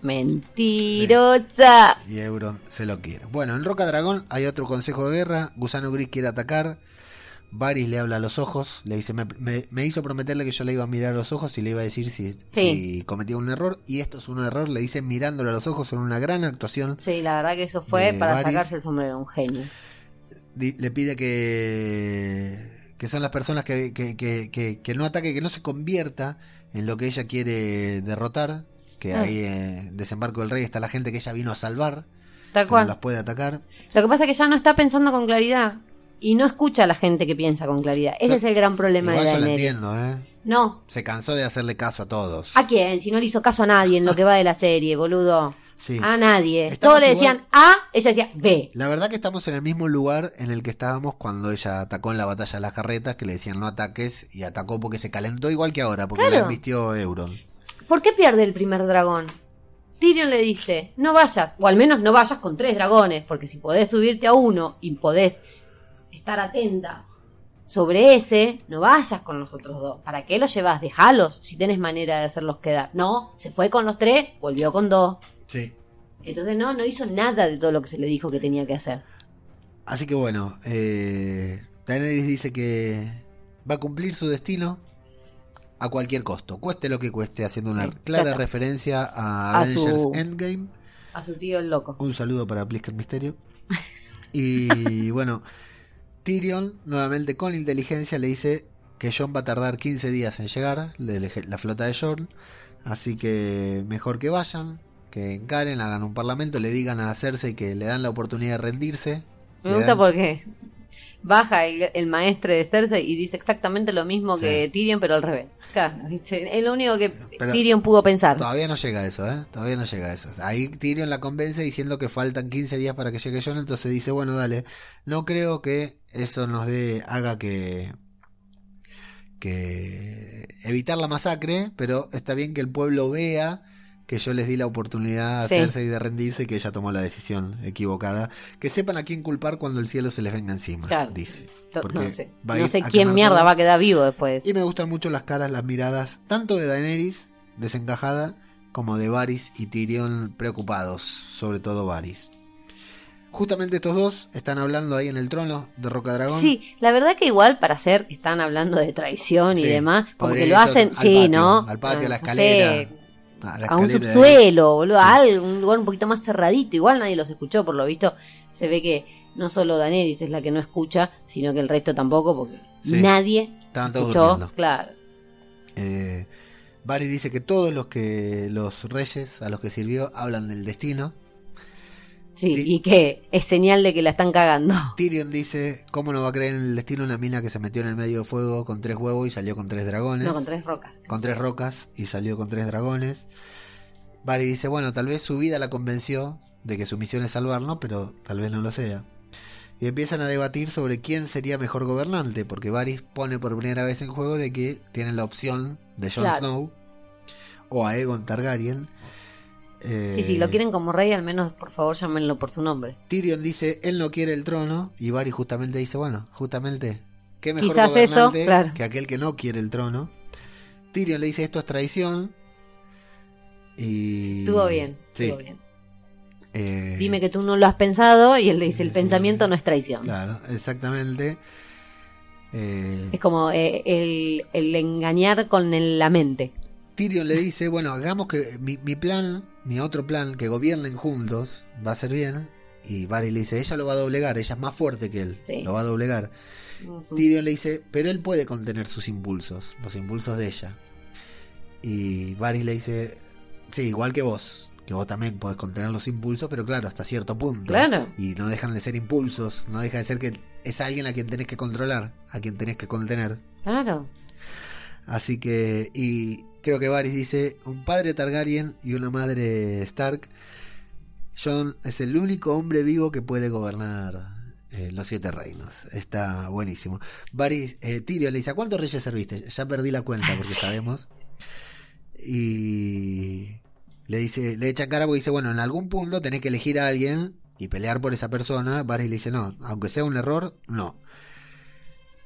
Mentirosa. y Euron se lo quiere. Bueno, en Roca Dragón hay otro consejo de guerra, Gusano Gris quiere atacar, Varys le habla a los ojos, le dice, me, me- me hizo prometerle que yo le iba a mirar a los ojos y le iba a decir si, si cometía un error y esto es un error, le dice mirándole a los ojos, son una gran actuación Sí, la verdad que eso fue para Varys. sacarse el sombrero, un genio. le pide que, que son las personas que, que, que, que, no ataque, que no se convierta en lo que ella quiere derrotar, que Ah. ahí eh, desembarco del rey está la gente que ella vino a salvar, Tal que no cual. las puede atacar. Lo que pasa es que ya no está pensando con claridad y no escucha a la gente que piensa con claridad. Ese Yo- es el gran problema Igual de yo la Daenerys. entiendo, ¿eh? No. Se cansó de hacerle caso a todos. ¿A quién? Si no le hizo caso a nadie en lo que va de la serie, boludo. Sí. A nadie. Estamos Todos le igual- decían A, ella decía B. La verdad que estamos en el mismo lugar en el que estábamos cuando ella atacó en la batalla de las carretas, que le decían no ataques, y atacó porque se calentó igual que ahora, porque Claro. la embistió Euron. ¿Por qué pierde el primer dragón? Tyrion le dice, no vayas, o al menos no vayas con tres dragones, porque si podés subirte a uno y podés estar atenta sobre ese, no vayas con los otros dos. ¿Para qué los llevas? Dejalos, si tenés manera de hacerlos quedar. No, se fue con los tres, volvió con dos. Sí. Entonces no, no hizo nada de todo lo que se le dijo que tenía que hacer. Así que bueno, eh, Daenerys dice que va a cumplir su destino a cualquier costo, cueste lo que cueste, haciendo una clara referencia a A Avengers su- Endgame. A su tío el loco. Un saludo para Blisker Misterio. Y bueno, Tyrion, nuevamente con inteligencia, le dice que John va a tardar 15 días en llegar, le- le- la flota de John. Así que mejor que vayan, que encaren, hagan un parlamento, le digan a Cersei que le dan la oportunidad de rendirse. Me gusta dan- porque baja el, el maestre de Cersei y dice exactamente lo mismo Sí. que Tyrion, pero al revés. Claro, ¿viste? es lo único que Pero- Tyrion pudo pensar. Todavía no llega a eso, ¿eh? Todavía no llega a eso. Ahí Tyrion la convence diciendo que faltan 15 días para que llegue Jon, entonces dice, bueno, dale, no creo que eso nos dé, haga que que evitar la masacre, pero está bien que el pueblo vea que yo les di la oportunidad de Sí. hacerse y de rendirse y que ella tomó la decisión equivocada. Que sepan a quién culpar cuando el cielo se les venga encima, Claro. dice. Porque No sé, no quién mierda todo. va a quedar vivo después. Y me gustan mucho las caras, las miradas, tanto de Daenerys, desencajada, como de Varys y Tyrion preocupados, sobre todo Varys. Justamente estos dos están hablando ahí en el trono de Rocadragón. Sí, la verdad que igual para hacer que están hablando de traición y demás, como que lo hacen, al sí, patio, ¿no? al patio, a la No sé, escalera, a, la a un subsuelo, boludo, a algo, un lugar un poquito más cerradito. Igual nadie los escuchó, por lo visto. Se ve que no solo Daenerys es la que no escucha, sino que el resto tampoco, porque Sí. nadie Estaban todos escuchó. durmiendo. Claro. Eh, dice que todos los que los reyes a los que sirvió hablan del destino. Sí, y que es señal de que la están cagando. Tyrion dice, ¿cómo no va a creer en el destino una mina que se metió en el medio del fuego con tres huevos y salió con tres dragones? No, con tres rocas. con tres rocas y salió con tres dragones. Varys dice, bueno, tal vez su vida la convenció de que su misión es salvarlo, pero tal vez no lo sea. Y empiezan a debatir sobre quién sería mejor gobernante, porque Varys pone por primera vez en juego de que tienen la opción de Jon Claro. Snow o a Aegon Targaryen. Eh, Sí, si lo quieren como rey, al menos por favor llámenlo por su nombre. Tyrion dice, él no quiere el trono, y Varys justamente dice, bueno, justamente, ¿qué mejor Quizás eso, claro. que aquel que no quiere el trono? Tyrion le dice, esto es traición. Y... Estuvo bien, Sí. estuvo bien. eh, Dime que tú no lo has pensado y él le dice, el sí, pensamiento sí. no es traición. Claro, exactamente. Eh, Es como eh, el, el engañar con el- la mente. Tyrion le dice, bueno, hagamos que mi, mi plan, mi otro plan, que gobiernen juntos, va a ser bien. Y Varys le dice, ella lo va a doblegar, ella es más fuerte que él, Sí. lo va a doblegar. Tyrion le dice, pero él puede contener sus impulsos, los impulsos de ella. Y Varys le dice, sí, igual que vos, que vos también podés contener los impulsos, pero claro, hasta cierto punto. Claro. Y no dejan de ser impulsos, no deja de ser que es alguien a quien tenés que controlar, a quien tenés que contener. Claro. Así que, y creo que Varys dice, un padre Targaryen y una madre Stark. John es el único hombre vivo que puede gobernar eh, los siete reinos. Está buenísimo. Varys, eh, Tyrion le dice, ¿a cuántos reyes serviste? Ya perdí la cuenta porque sabemos. Y le dice, le echa cara porque dice, bueno, en algún punto tenés que elegir a alguien y pelear por esa persona. Varys le dice, no, aunque sea un error, no.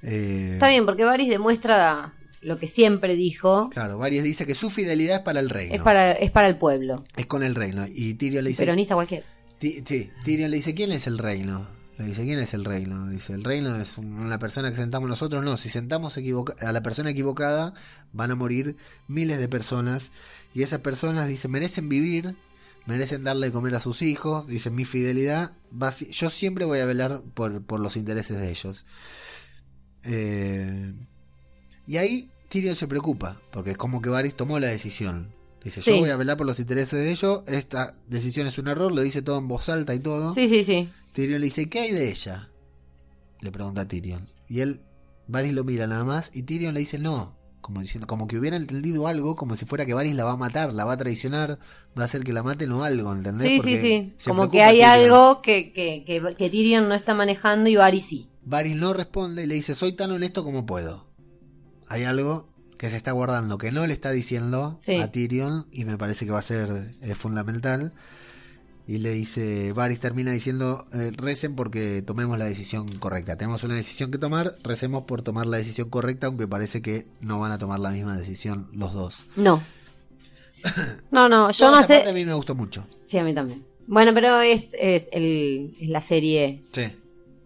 Eh, Está bien, porque Varys demuestra lo que siempre dijo. Claro, Varys dice que su fidelidad es para el reino. Es para, es para el pueblo. Es con el reino. Y Tyrion le dice. Peronista cualquiera. Ti- sí, Tyrion le dice: ¿Quién es el reino? Le dice: ¿Quién es el reino? Dice: El reino es un- una persona que sentamos nosotros. No, si sentamos a la persona equivocada, van a morir miles de personas. Y esas personas, dice, merecen vivir, merecen darle de comer a sus hijos. Dice: Mi fidelidad, va yo siempre voy a velar por, por los intereses de ellos. Eh, y ahí Tyrion se preocupa, porque es como que Varys tomó la decisión. Dice, yo voy a velar por los intereses de ellos, esta decisión es un error, lo dice todo en voz alta y todo. Sí, sí, sí. Tyrion le dice, ¿qué hay de ella? Le pregunta a Tyrion. Y él, Varys lo mira nada más, y Tyrion le dice, no. Como diciendo, como que hubiera entendido algo, como si fuera que Varys la va a matar, la va a traicionar, va a hacer que la maten o algo, ¿entendés? Sí, sí, Porque sí. Como que hay algo que, que, que, que Tyrion no está manejando y Varys sí. Varys no responde y le dice, soy tan honesto como puedo. Hay algo que se está guardando, que no le está diciendo Sí. a Tyrion y me parece que va a ser eh, fundamental. Y le dice, Varys termina diciendo, eh, recen porque tomemos la decisión correcta. Tenemos una decisión que tomar, recemos por tomar la decisión correcta, aunque parece que no van a tomar la misma decisión los dos. No. No, no, yo no parte a sé. mí me gustó mucho. Sí, a mí también. Bueno, pero es, es, el, es la serie. Sí.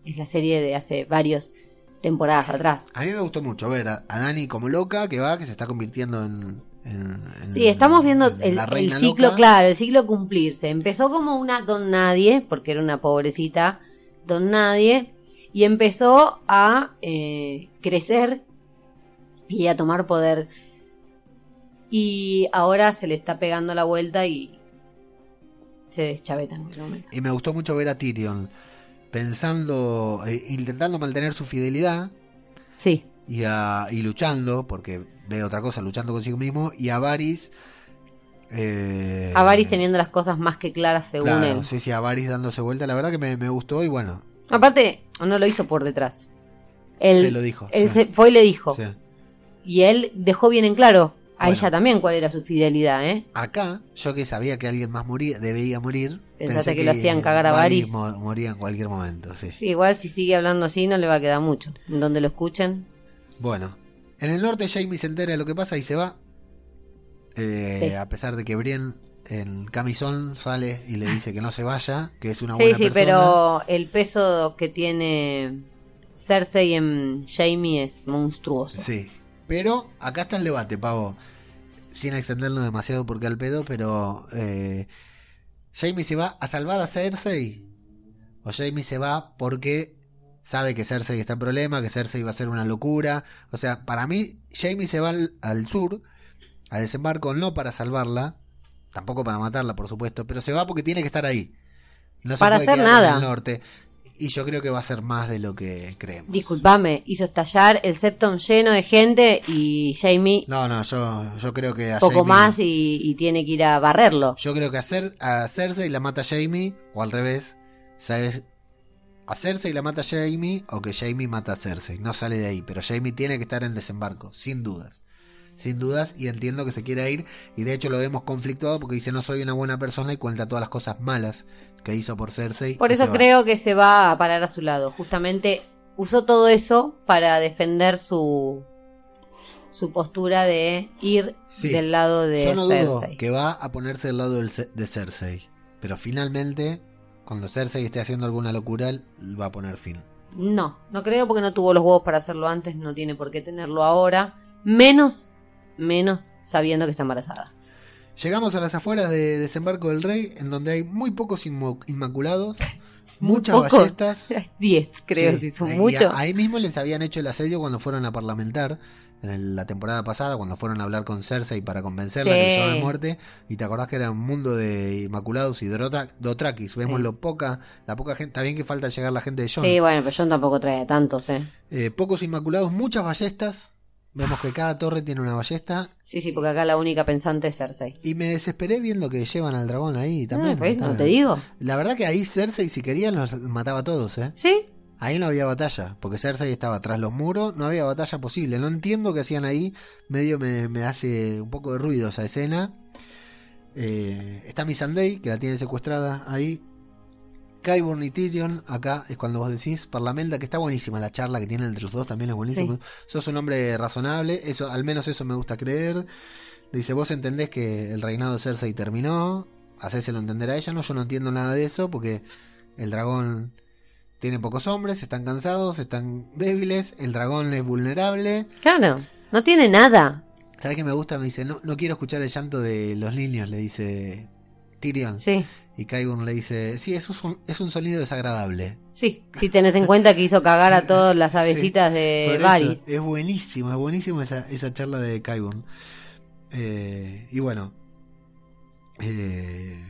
Es la serie de hace varios temporadas atrás. A mí me gustó mucho ver a, a Dani como loca, que va, que se está convirtiendo en... en- en- Sí, estamos viendo en el, ciclo, loca. claro, el ciclo cumplirse. Empezó como una don nadie, porque era una pobrecita don nadie, y empezó a eh, crecer y a tomar poder. Y ahora se le está pegando la vuelta y se deschaveta en cualquier momento. Y me gustó mucho ver a Tyrion pensando, eh, intentando mantener su fidelidad Sí, y, a- y luchando, porque ve otra cosa, luchando consigo mismo, y a Varys... eh, a Varys teniendo las cosas más que claras según Claro, él. sí, sí, a Varys dándose vuelta, la verdad que me, me gustó y bueno, Aparte, no lo hizo por detrás. Él, se lo dijo. él sí, se fue y le dijo. sí. Y él dejó bien en claro a Bueno. ella también cuál era su fidelidad, ¿eh? Acá, yo que sabía que alguien más moría, debía morir. Pensaste pensé que lo hacían cagar a mo- moría en cualquier momento, sí. Sí, igual si sigue hablando así no le va a quedar mucho. Donde lo escuchen. Bueno, en el norte Jamie se entera de lo que pasa y se va. Eh, Sí. A pesar de que Brienne en camisón sale y le dice que no se vaya, que es una Sí, buena sí, persona. pero el peso que tiene Cersei en Jamie es monstruoso. Sí, pero acá está el debate, Pavo. Sin extenderlo demasiado porque al pedo, pero eh, Jamie se va a salvar a Cersei. O Jamie se va porque sabe que Cersei está en problema, que Cersei va a ser una locura. O sea, para mí, Jamie se va al, al sur, a desembarco, no para salvarla, tampoco para matarla, por supuesto, pero se va porque tiene que estar ahí. No se Para puede hacer quedar en nada. el norte. Y yo creo que va a ser más de lo que creemos. Disculpame, hizo estallar el septum lleno de gente y Jamie No, no, yo, yo creo que a poco más y, y tiene que ir a barrerlo. Yo creo que a, Cer- a Cersei la mata Jamie, o al revés. Cer- A Cersei la mata Jamie, o que Jamie mata a Cersei. No sale de ahí, pero Jamie tiene que estar en desembarco, sin dudas. Sin dudas, y entiendo que se quiera ir, y de hecho lo vemos conflictuado porque dice no soy una buena persona y cuenta todas las cosas malas que hizo por Cersei. Por eso creo que se va a parar a su lado. Justamente usó todo eso para defender su su postura de ir Sí. del lado de Yo no dudo Cersei. que va a ponerse del lado de Cersei, pero finalmente, cuando Cersei esté haciendo alguna locura, va a poner fin. No, no creo porque no tuvo los huevos para hacerlo antes, no tiene por qué tenerlo ahora. Menos, menos sabiendo que está embarazada. Llegamos a las afueras de Desembarco del Rey, en donde hay muy pocos inmaculados, muchas ballestas. 10, creo, Sí, si son muchos. ahí mismo les habían hecho el asedio cuando fueron a parlamentar, en la temporada pasada, cuando fueron a hablar con Cersei para convencerla Sí. que llevaba de muerte. Y te acordás que era un mundo de inmaculados y Dothrakis. Vemos Sí. lo poca, la poca gente. Está bien que falta llegar la gente de Jon. Sí, bueno, pero John tampoco trae tantos, ¿eh? Eh, pocos inmaculados, muchas ballestas. Vemos que cada torre tiene una ballesta. Sí, sí, porque acá la única pensante es Cersei. Y me desesperé viendo que llevan al dragón ahí también. Ah. Ah. ¿No te digo? La verdad que ahí Cersei, si querían, los mataba a todos, ¿eh? Sí, Ahí no había batalla, porque Cersei estaba tras los muros, no había batalla posible. No entiendo qué hacían ahí, medio me, me hace un poco de ruido esa escena. Eh, está Missandei, que la tiene secuestrada ahí. Qyburn y Tyrion, acá es cuando vos decís, Parlamenta, que está buenísima la charla que tienen entre los dos, también es buenísimo. Sos un hombre razonable, eso al menos eso me gusta creer. Le dice, vos entendés que el reinado de Cersei terminó, hacéselo entender a ella, no, yo no entiendo nada de eso, porque el dragón tiene pocos hombres, están cansados, están débiles, el dragón es vulnerable. claro. No tiene nada. ¿Sabes qué me gusta? Me dice, no, no quiero escuchar el llanto de los niños, le dice Tyrion. Sí, Y Qyburn le dice, sí, es un, es un sonido desagradable. sí. Si tenés en cuenta que hizo cagar a todas las avecitas de Varys. es buenísimo, es buenísimo esa, esa charla de Qyburn. Eh, y bueno, eh,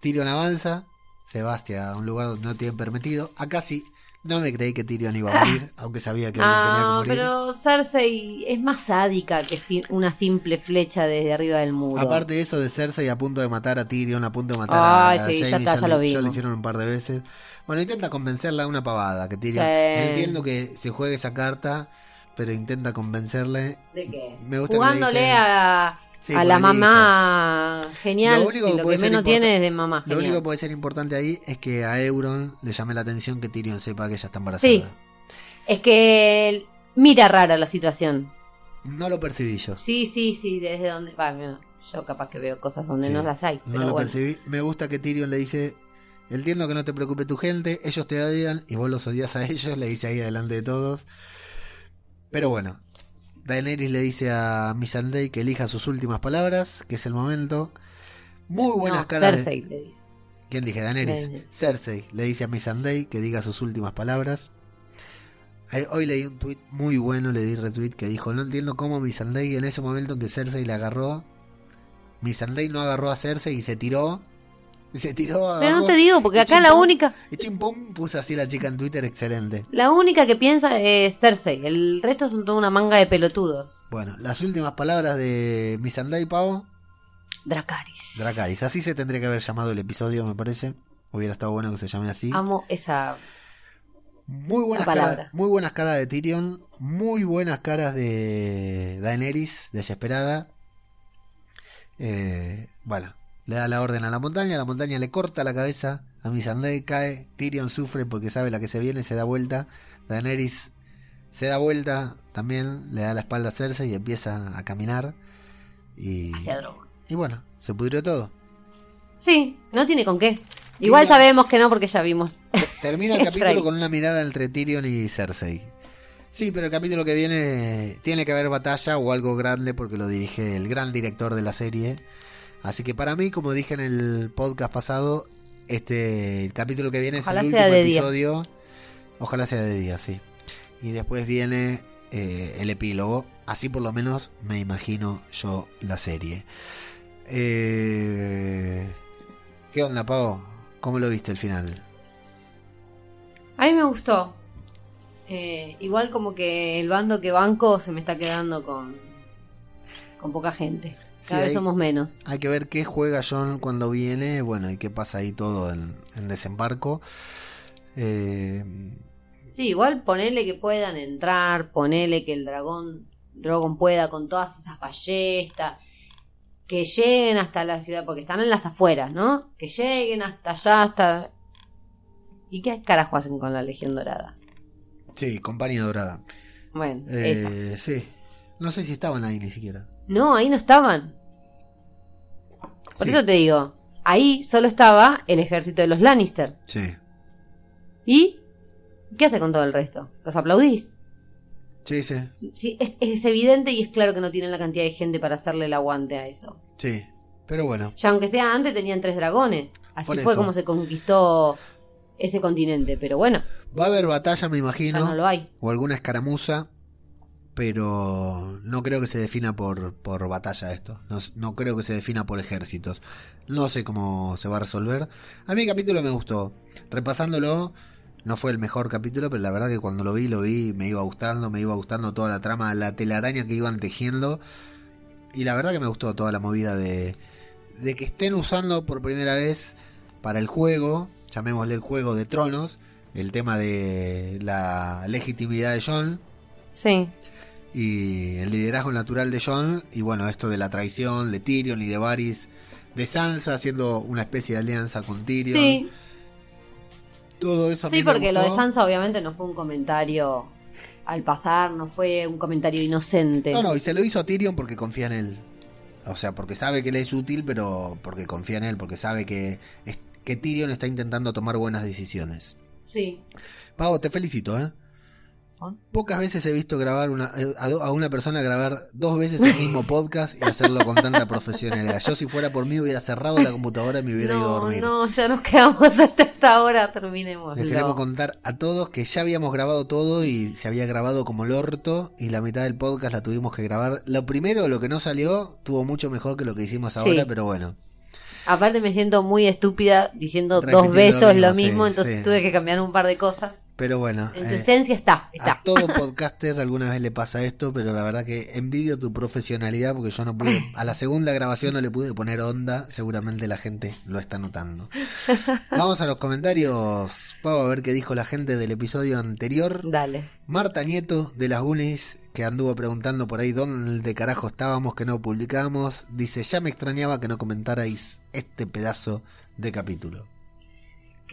Tyrion avanza, se va hacia un lugar donde no tienen permitido. Acá sí, no me creí que Tyrion iba a morir, aunque sabía que alguien tenía que Ah, morir. pero Cersei es más sádica que una simple flecha desde arriba del muro. Aparte de eso de Cersei a punto de matar a Tyrion, a punto de matar Ay, a, sí, ya Jaime, está, ya lo lo, vimos. hicieron un par de veces. Bueno, intenta convencerla a una pavada, que Tyrion... Sí. Entiendo que se juegue esa carta, pero intenta convencerle. ¿De qué? Me gusta que le Jugándole a, Sí, a la hijo. mamá genial. Lo único que lo puede que menos tiene es de mamá Lo genial. único que puede ser importante ahí es que a Euron le llame la atención que Tyrion sepa que ella está embarazada. Sí. Es que mira rara la situación. No lo percibí yo. Sí, sí, sí, desde donde va. no, Yo capaz que veo cosas donde Sí, no las hay. No pero lo bueno. percibí. Me gusta que Tyrion le dice, entiendo que no te preocupe tu gente, ellos te odian y vos los odias a ellos, le dice ahí delante de todos. Pero bueno, Daenerys le dice a Missandei que elija sus últimas palabras, que es el momento. Muy buenas No, caras. de- Cersei le dice. ¿Quién dije? Daenerys. Daenerys. Cersei le dice a Missandei que diga sus últimas palabras. Hoy leí un tweet muy bueno, le di retweet que dijo, no entiendo cómo Missandei en ese momento en que Cersei le agarró, Missandei no agarró a Cersei y se tiró. Se tiró Pero no abajo, te digo, porque acá la única, Y chimpum puso así la chica en Twitter, excelente. la única que piensa es Cersei. El resto son toda una manga de pelotudos. Bueno, las últimas palabras de Missandei Pavo, Dracaris. Dracarys. Así se tendría que haber llamado el episodio, me parece. Hubiera estado bueno que se llame así. Amo esa Muy buenas, caras, muy buenas caras de Tyrion, muy buenas caras de Daenerys, desesperada. Eh, bueno, le da la orden a la montaña, la montaña le corta la cabeza, a Missandei cae, Tyrion sufre porque sabe la que se viene, se da vuelta, Daenerys se da vuelta, también le da la espalda a Cersei y empieza a caminar. Y, Hacia Drogon. y bueno, se pudrió todo. Sí, no tiene con qué. Igual sabemos que no porque ya vimos. Termina el capítulo con una mirada entre Tyrion y Cersei. Sí, pero el capítulo que viene tiene que haber batalla o algo grande porque lo dirige el gran director de la serie. Así que para mí, como dije en el podcast pasado, este el capítulo que viene Ojalá es el último día. episodio. Ojalá sea de día, sí. Y después viene eh, el epílogo. Así por lo menos me imagino yo la serie. Eh, ¿Qué onda, Pavo? ¿Cómo lo viste el final? A mí me gustó. Eh, igual como que el bando que banco se me está quedando con, con poca gente. Cada Sí, vez hay- somos menos. Hay que ver qué juega John cuando viene, bueno, y qué pasa ahí todo en, en desembarco. Eh, Sí, igual ponele que puedan entrar, ponele que el dragón Drogon pueda con todas esas ballestas, que lleguen hasta la ciudad, porque están en las afueras, ¿no? Que lleguen hasta allá, hasta... ¿Y qué carajo hacen con la Legión Dorada? sí, compañía dorada. Bueno, esa. Eh, sí, no sé si estaban ahí ni siquiera. No, ahí no estaban. Por Sí. eso te digo, ahí solo estaba el ejército de los Lannister. Sí, ¿Y qué hace con todo el resto? ¿Los aplaudís? sí, sí, Sí, es, es evidente y es claro que no tienen la cantidad de gente para hacerle el aguante a eso. sí. Pero bueno, Ya aunque sea antes tenían tres dragones. Así Por fue eso. como se conquistó ese continente. Pero bueno, va a haber batalla, me ya imagino, no lo hay. o alguna escaramuza, pero no creo que se defina por, por batalla esto. No, no creo que se defina por ejércitos. No sé cómo se va a resolver. A mí el capítulo me gustó. Repasándolo, no fue el mejor capítulo, pero la verdad que cuando lo vi, lo vi, me iba gustando, me iba gustando toda la trama, la telaraña que iban tejiendo. Y la verdad que me gustó toda la movida de, de que estén usando por primera vez para el juego, llamémosle el juego de tronos, el tema de la legitimidad de John Sí. Y el liderazgo natural de John y bueno, esto de la traición de Tyrion y de Varys, de Sansa haciendo una especie de alianza con Tyrion. Sí, Todo eso a mí sí, me porque lo de. Sansa obviamente no fue un comentario al pasar, no fue un comentario inocente. No, no, y se lo hizo a Tyrion porque confía en él. O sea, porque sabe que él es útil, pero porque confía en él, porque sabe que, que Tyrion está intentando tomar buenas decisiones. Sí. Pavo, te felicito, ¿eh? Pocas veces he visto grabar una, eh, a, do- a una persona grabar dos veces el mismo podcast y hacerlo con tanta profesionalidad. Yo si fuera por mí hubiera cerrado la computadora y me hubiera ido a No, dormir. no, ya nos quedamos hasta esta hora, terminemos. Les queremos contar a todos que ya habíamos grabado todo y se había grabado como el orto y la mitad del podcast la tuvimos que grabar. Lo primero, lo que no salió, tuvo mucho mejor que lo que hicimos ahora, Sí. pero bueno. Aparte me siento muy estúpida diciendo dos besos lo lo mismo, mismo, sí, entonces sí. tuve que cambiar un par de cosas. Pero bueno, En su eh, esencia está, está. a todo podcaster alguna vez le pasa esto, pero la verdad que envidio tu profesionalidad porque yo no pude, a la segunda grabación no le pude poner onda, seguramente la gente lo está notando. Vamos a los comentarios, vamos a ver qué dijo la gente del episodio anterior. Dale. Marta Nieto de las Unis, que anduvo preguntando por ahí dónde carajo estábamos que no publicamos, dice, ya me extrañaba que no comentarais este pedazo de capítulo.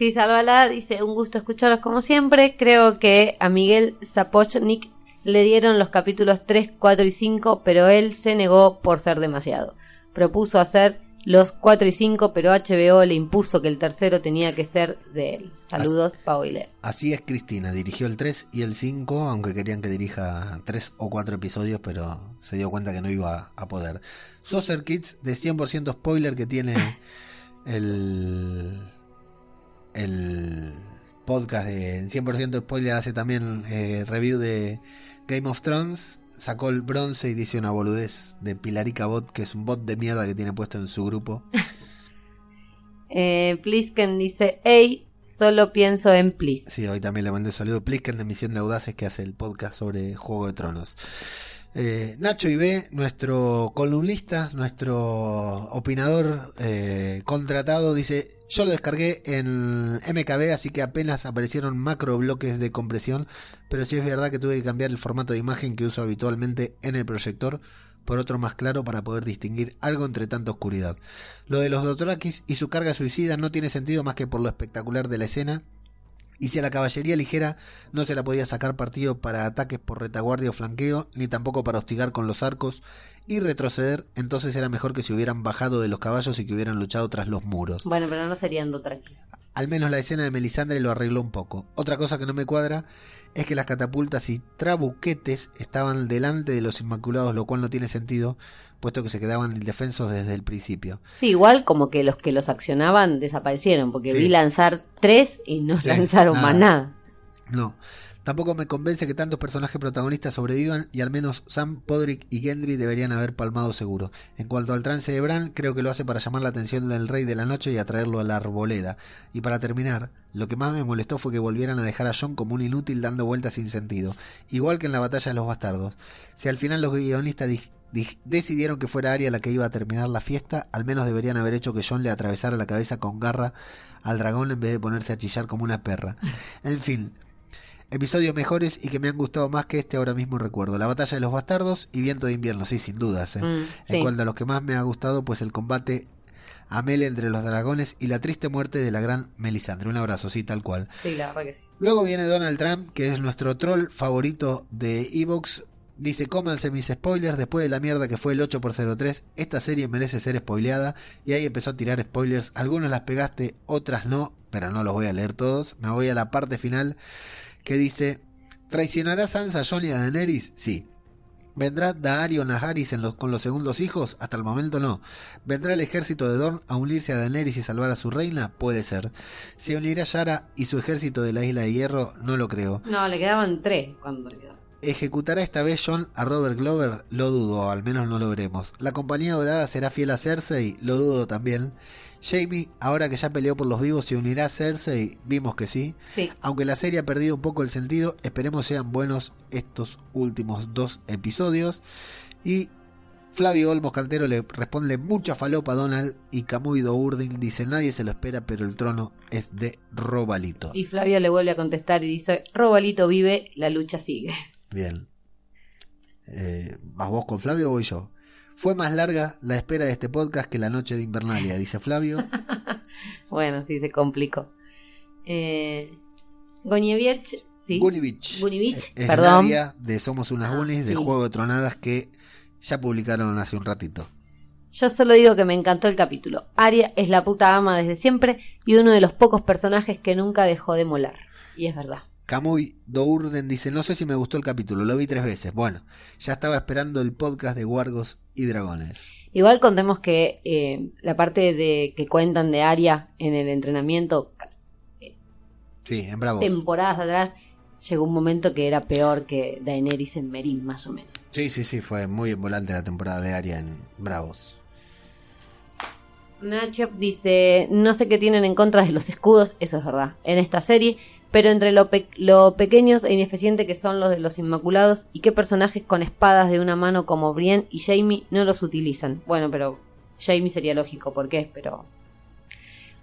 Cris Albalá dice, un gusto escucharlos como siempre. Creo que a Miguel Zapochnik le dieron los capítulos 3, 4 y 5, pero él se negó por ser demasiado. Propuso hacer los 4 y 5, pero HBO le impuso que el tercero tenía que ser de él. Saludos, Pau y Leo. Así es Cristina, dirigió el 3 y el 5, aunque querían que dirija 3 o 4 episodios, pero se dio cuenta que no iba a poder. Saucer Kids de 100% spoiler que tiene el, el podcast de 100% spoiler, hace también eh, review de Game of Thrones. Sacó el bronce y dice una boludez de Pilarica Bot, que es un bot de mierda que tiene puesto en su grupo. Eh, Plisken dice, hey, solo pienso en Please. Sí, hoy también le mandé un saludo a Plisken de Misión de Audaces que hace el podcast sobre Juego de Tronos. Eh, Nacho Ibe, nuestro columnista, nuestro opinador eh, contratado, dice, yo lo descargué en MKB, así que apenas aparecieron macro bloques de compresión, pero sí es verdad que tuve que cambiar el formato de imagen que uso habitualmente en el proyector por otro más claro para poder distinguir algo entre tanta oscuridad. Lo de los Dothrakis y su carga suicida no tiene sentido más que por lo espectacular de la escena y si a la caballería ligera no se la podía sacar partido para ataques por retaguardia o flanqueo, ni tampoco para hostigar con los arcos y retroceder, entonces era mejor que se hubieran bajado de los caballos y que hubieran luchado tras los muros. Bueno, pero no serían Dothrakis. Al menos la escena de Melisandre lo arregló un poco. Otra cosa que no me cuadra es que las catapultas y trabuquetes estaban delante de los Inmaculados, lo cual no tiene sentido, puesto que se quedaban indefensos desde el principio. Sí, igual como que los que los accionaban desaparecieron, porque Sí. vi lanzar tres y no Sí, lanzaron más nada. No. Tampoco me convence que tantos personajes protagonistas sobrevivan y al menos Sam, Podrick y Gendry deberían haber palmado seguro. En cuanto al trance de Bran, creo que lo hace para llamar la atención del Rey de la Noche y atraerlo a la arboleda. Y para terminar, lo que más me molestó fue que volvieran a dejar a Jon como un inútil dando vueltas sin sentido, igual que en la batalla de los bastardos. Si al final los guionistas decidieron que fuera Arya la que iba a terminar la fiesta, al menos deberían haber hecho que Jon le atravesara la cabeza con garra al dragón en vez de ponerse a chillar como una perra. En fin, episodios mejores y que me han gustado más que este ahora mismo recuerdo. La batalla de los bastardos y Viento de invierno, sí, sin dudas. ¿eh? Mm, En sí. cuanto a los que más me ha gustado, pues el combate a Mele entre los dragones y la triste muerte de la gran Melisandre. Un abrazo, sí, tal cual. Sí, la verdad que sí. Luego viene Donald Trump, que es nuestro troll favorito de Evox. Dice, cómanse mis spoilers, después de la mierda que fue el 8x03, esta serie merece ser spoileada. Y ahí empezó a tirar spoilers. Algunas las pegaste, otras no, pero no los voy a leer todos. Me voy a la parte final que dice, ¿traicionará Sansa Jon y a Daenerys? Sí. ¿Vendrá Daario Naharis con los segundos hijos? Hasta el momento no. ¿Vendrá el ejército de Dorn a unirse a Daenerys y salvar a su reina? Puede ser. ¿Se unirá Yara y su ejército de la Isla de Hierro? No lo creo. No, le quedaban tres cuando le. ¿Ejecutará esta vez John a Robert Glover? Lo dudo, al menos no lo veremos. ¿La compañía dorada será fiel a Cersei? Lo dudo también. Jamie, ahora que ya peleó por los vivos, ¿se unirá a Cersei? Vimos que sí. Sí. Aunque la serie ha perdido un poco el sentido, esperemos sean buenos estos últimos dos episodios. Y Flavio Olmos Cantero le responde mucha falopa a Donald y Camuy Urding dice nadie se lo espera, pero el trono es de Robalito. Y Flavio le vuelve a contestar y dice, Robalito vive, la lucha sigue. Bien. Eh, ¿Vas vos con Flavio o voy yo? Fue más larga la espera de este podcast que la noche de Invernalia, dice Flavio. Bueno, sí, se complicó. Eh, Goñeviech, sí. Gunivich. Gunivich, Es- perdón. Nadia de Somos unas Ah, Gunis, de sí. Juego de Tronadas que ya publicaron hace un ratito. Yo solo digo que me encantó el capítulo. Aria es la puta ama desde siempre y uno de los pocos personajes que nunca dejó de molar. Y es verdad. Camuy Dourden dice, no sé si me gustó el capítulo, lo vi tres veces. Bueno, ya estaba esperando el podcast de Wargos y Dragones. Igual contemos que eh, la parte de que cuentan de Aria en el entrenamiento, Sí, en Bravos. temporadas atrás, llegó un momento que era peor que Daenerys en Meereen, más o menos. Sí, sí, sí, fue muy volante la temporada de Aria en Bravos. Nacho dice, no sé qué tienen en contra de los escudos, eso es verdad, en esta serie, pero entre lo, pe- lo pequeños e ineficiente que son los de los Inmaculados y qué personajes con espadas de una mano como Brienne y Jaime no los utilizan. Bueno, pero Jaime sería lógico, ¿por qué? Pero...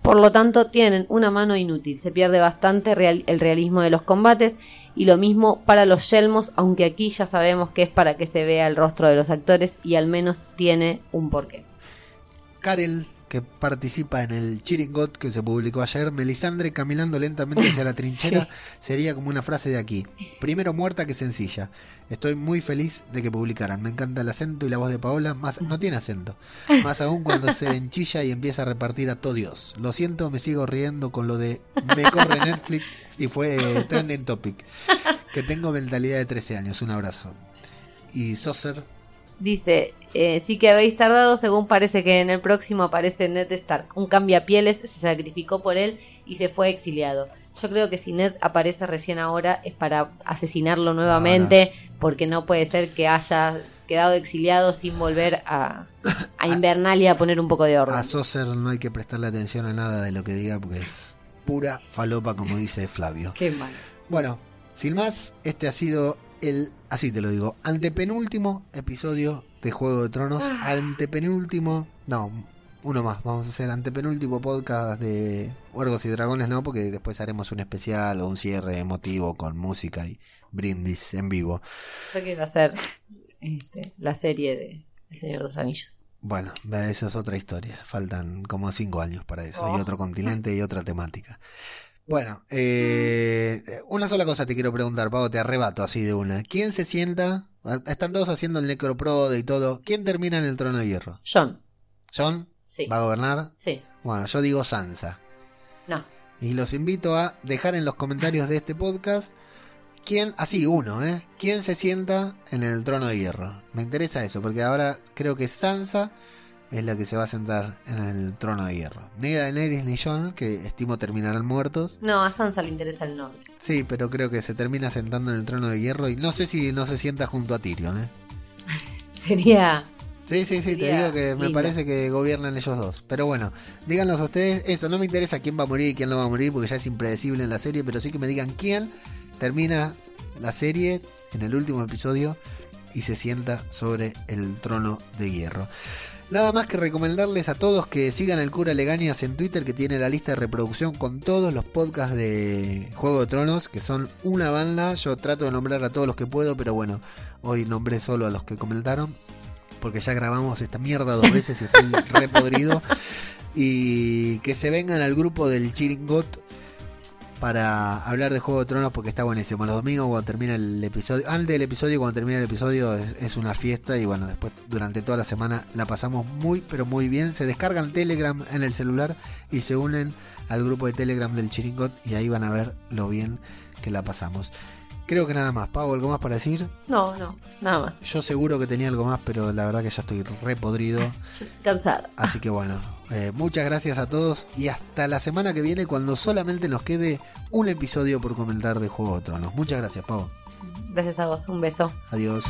Por lo tanto, tienen una mano inútil, se pierde bastante real- el realismo de los combates y lo mismo para los yelmos, aunque aquí ya sabemos que es para que se vea el rostro de los actores y al menos tiene un porqué. Karel, que participa en el Chiringot que se publicó ayer, Melisandre caminando lentamente hacia la trinchera, sería como una frase de aquí. Primero muerta que sencilla. Estoy muy feliz de que publicaran. Me encanta el acento y la voz de Paola, más no tiene acento. Más aún cuando se enchilla y empieza a repartir a todo Dios. Lo siento, me sigo riendo con lo de me corre Netflix y fue eh, trending topic. Que tengo mentalidad de 13 años. Un abrazo. Y Saucer Dice, eh, sí que habéis tardado, según parece que en el próximo aparece Ned Stark. Un cambiapieles se sacrificó por él y se fue exiliado. Yo creo que si Ned aparece recién ahora es para asesinarlo nuevamente, porque no puede ser que haya quedado exiliado sin volver a, a Invernalia a poner un poco de orden. A Saucer no hay que prestarle atención a nada de lo que diga porque es pura falopa, como dice Flavio. Qué mal. Bueno, sin más, este ha sido el, así te lo digo, antepenúltimo episodio de Juego de Tronos, Ah. antepenúltimo, no, uno más, vamos a hacer antepenúltimo podcast de Huergos y Dragones, no, porque después haremos un especial o un cierre emotivo con música y brindis en vivo. Yo quiero hacer este, la serie de El Señor de los Anillos. Bueno, esa es otra historia, faltan como cinco años para eso, Oh. y otro continente y otra temática. Bueno, eh, una sola cosa te quiero preguntar, Pavo, te arrebato así de una. ¿Quién se sienta? Están todos haciendo el necroprode y todo. ¿Quién termina en el trono de hierro? John. ¿John? Sí. ¿Va a gobernar? Sí. Bueno, yo digo Sansa. No. Y los invito a dejar en los comentarios de este podcast quién, así uno, ¿eh? ¿Quién se sienta en el trono de hierro? Me interesa eso, porque ahora creo que Sansa es la que se va a sentar en el trono de hierro. Ni Daenerys ni Jon, que estimo terminarán muertos. No, a Sansa le interesa el norte. Sí, pero creo que se termina sentando en el trono de hierro y no sé si no se sienta junto a Tyrion, ¿eh? Sería. Sí, sí, sí, te digo que me lindo. parece que gobiernan ellos dos. Pero bueno, díganos a ustedes eso. No me interesa quién va a morir y quién no va a morir porque ya es impredecible en la serie, pero sí que me digan quién termina la serie en el último episodio y se sienta sobre el trono de hierro. Nada más que recomendarles a todos que sigan el cura Legañas en Twitter que tiene la lista de reproducción con todos los podcasts de Juego de Tronos, que son una banda. Yo trato de nombrar a todos los que puedo, pero bueno, hoy nombré solo a los que comentaron porque ya grabamos esta mierda dos veces y estoy re podrido. Y que se vengan al grupo del Chiringot para hablar de Juego de Tronos porque está buenísimo. Los domingos cuando termina el episodio, antes del episodio, cuando termina el episodio es, es una fiesta y bueno, después durante toda la semana la pasamos muy pero muy bien. Se descargan Telegram en el celular y se unen al grupo de Telegram del Chiringot y ahí van a ver lo bien que la pasamos. Creo que nada más. Pau, ¿algo más para decir? No, no, nada más. Yo seguro que tenía algo más, pero la verdad que ya estoy re podrido. Cansada. Así que bueno, eh, muchas gracias a todos y hasta la semana que viene cuando solamente nos quede un episodio por comentar de Juego de Tronos. Muchas gracias, Pau. Gracias a vos. Un beso. Adiós.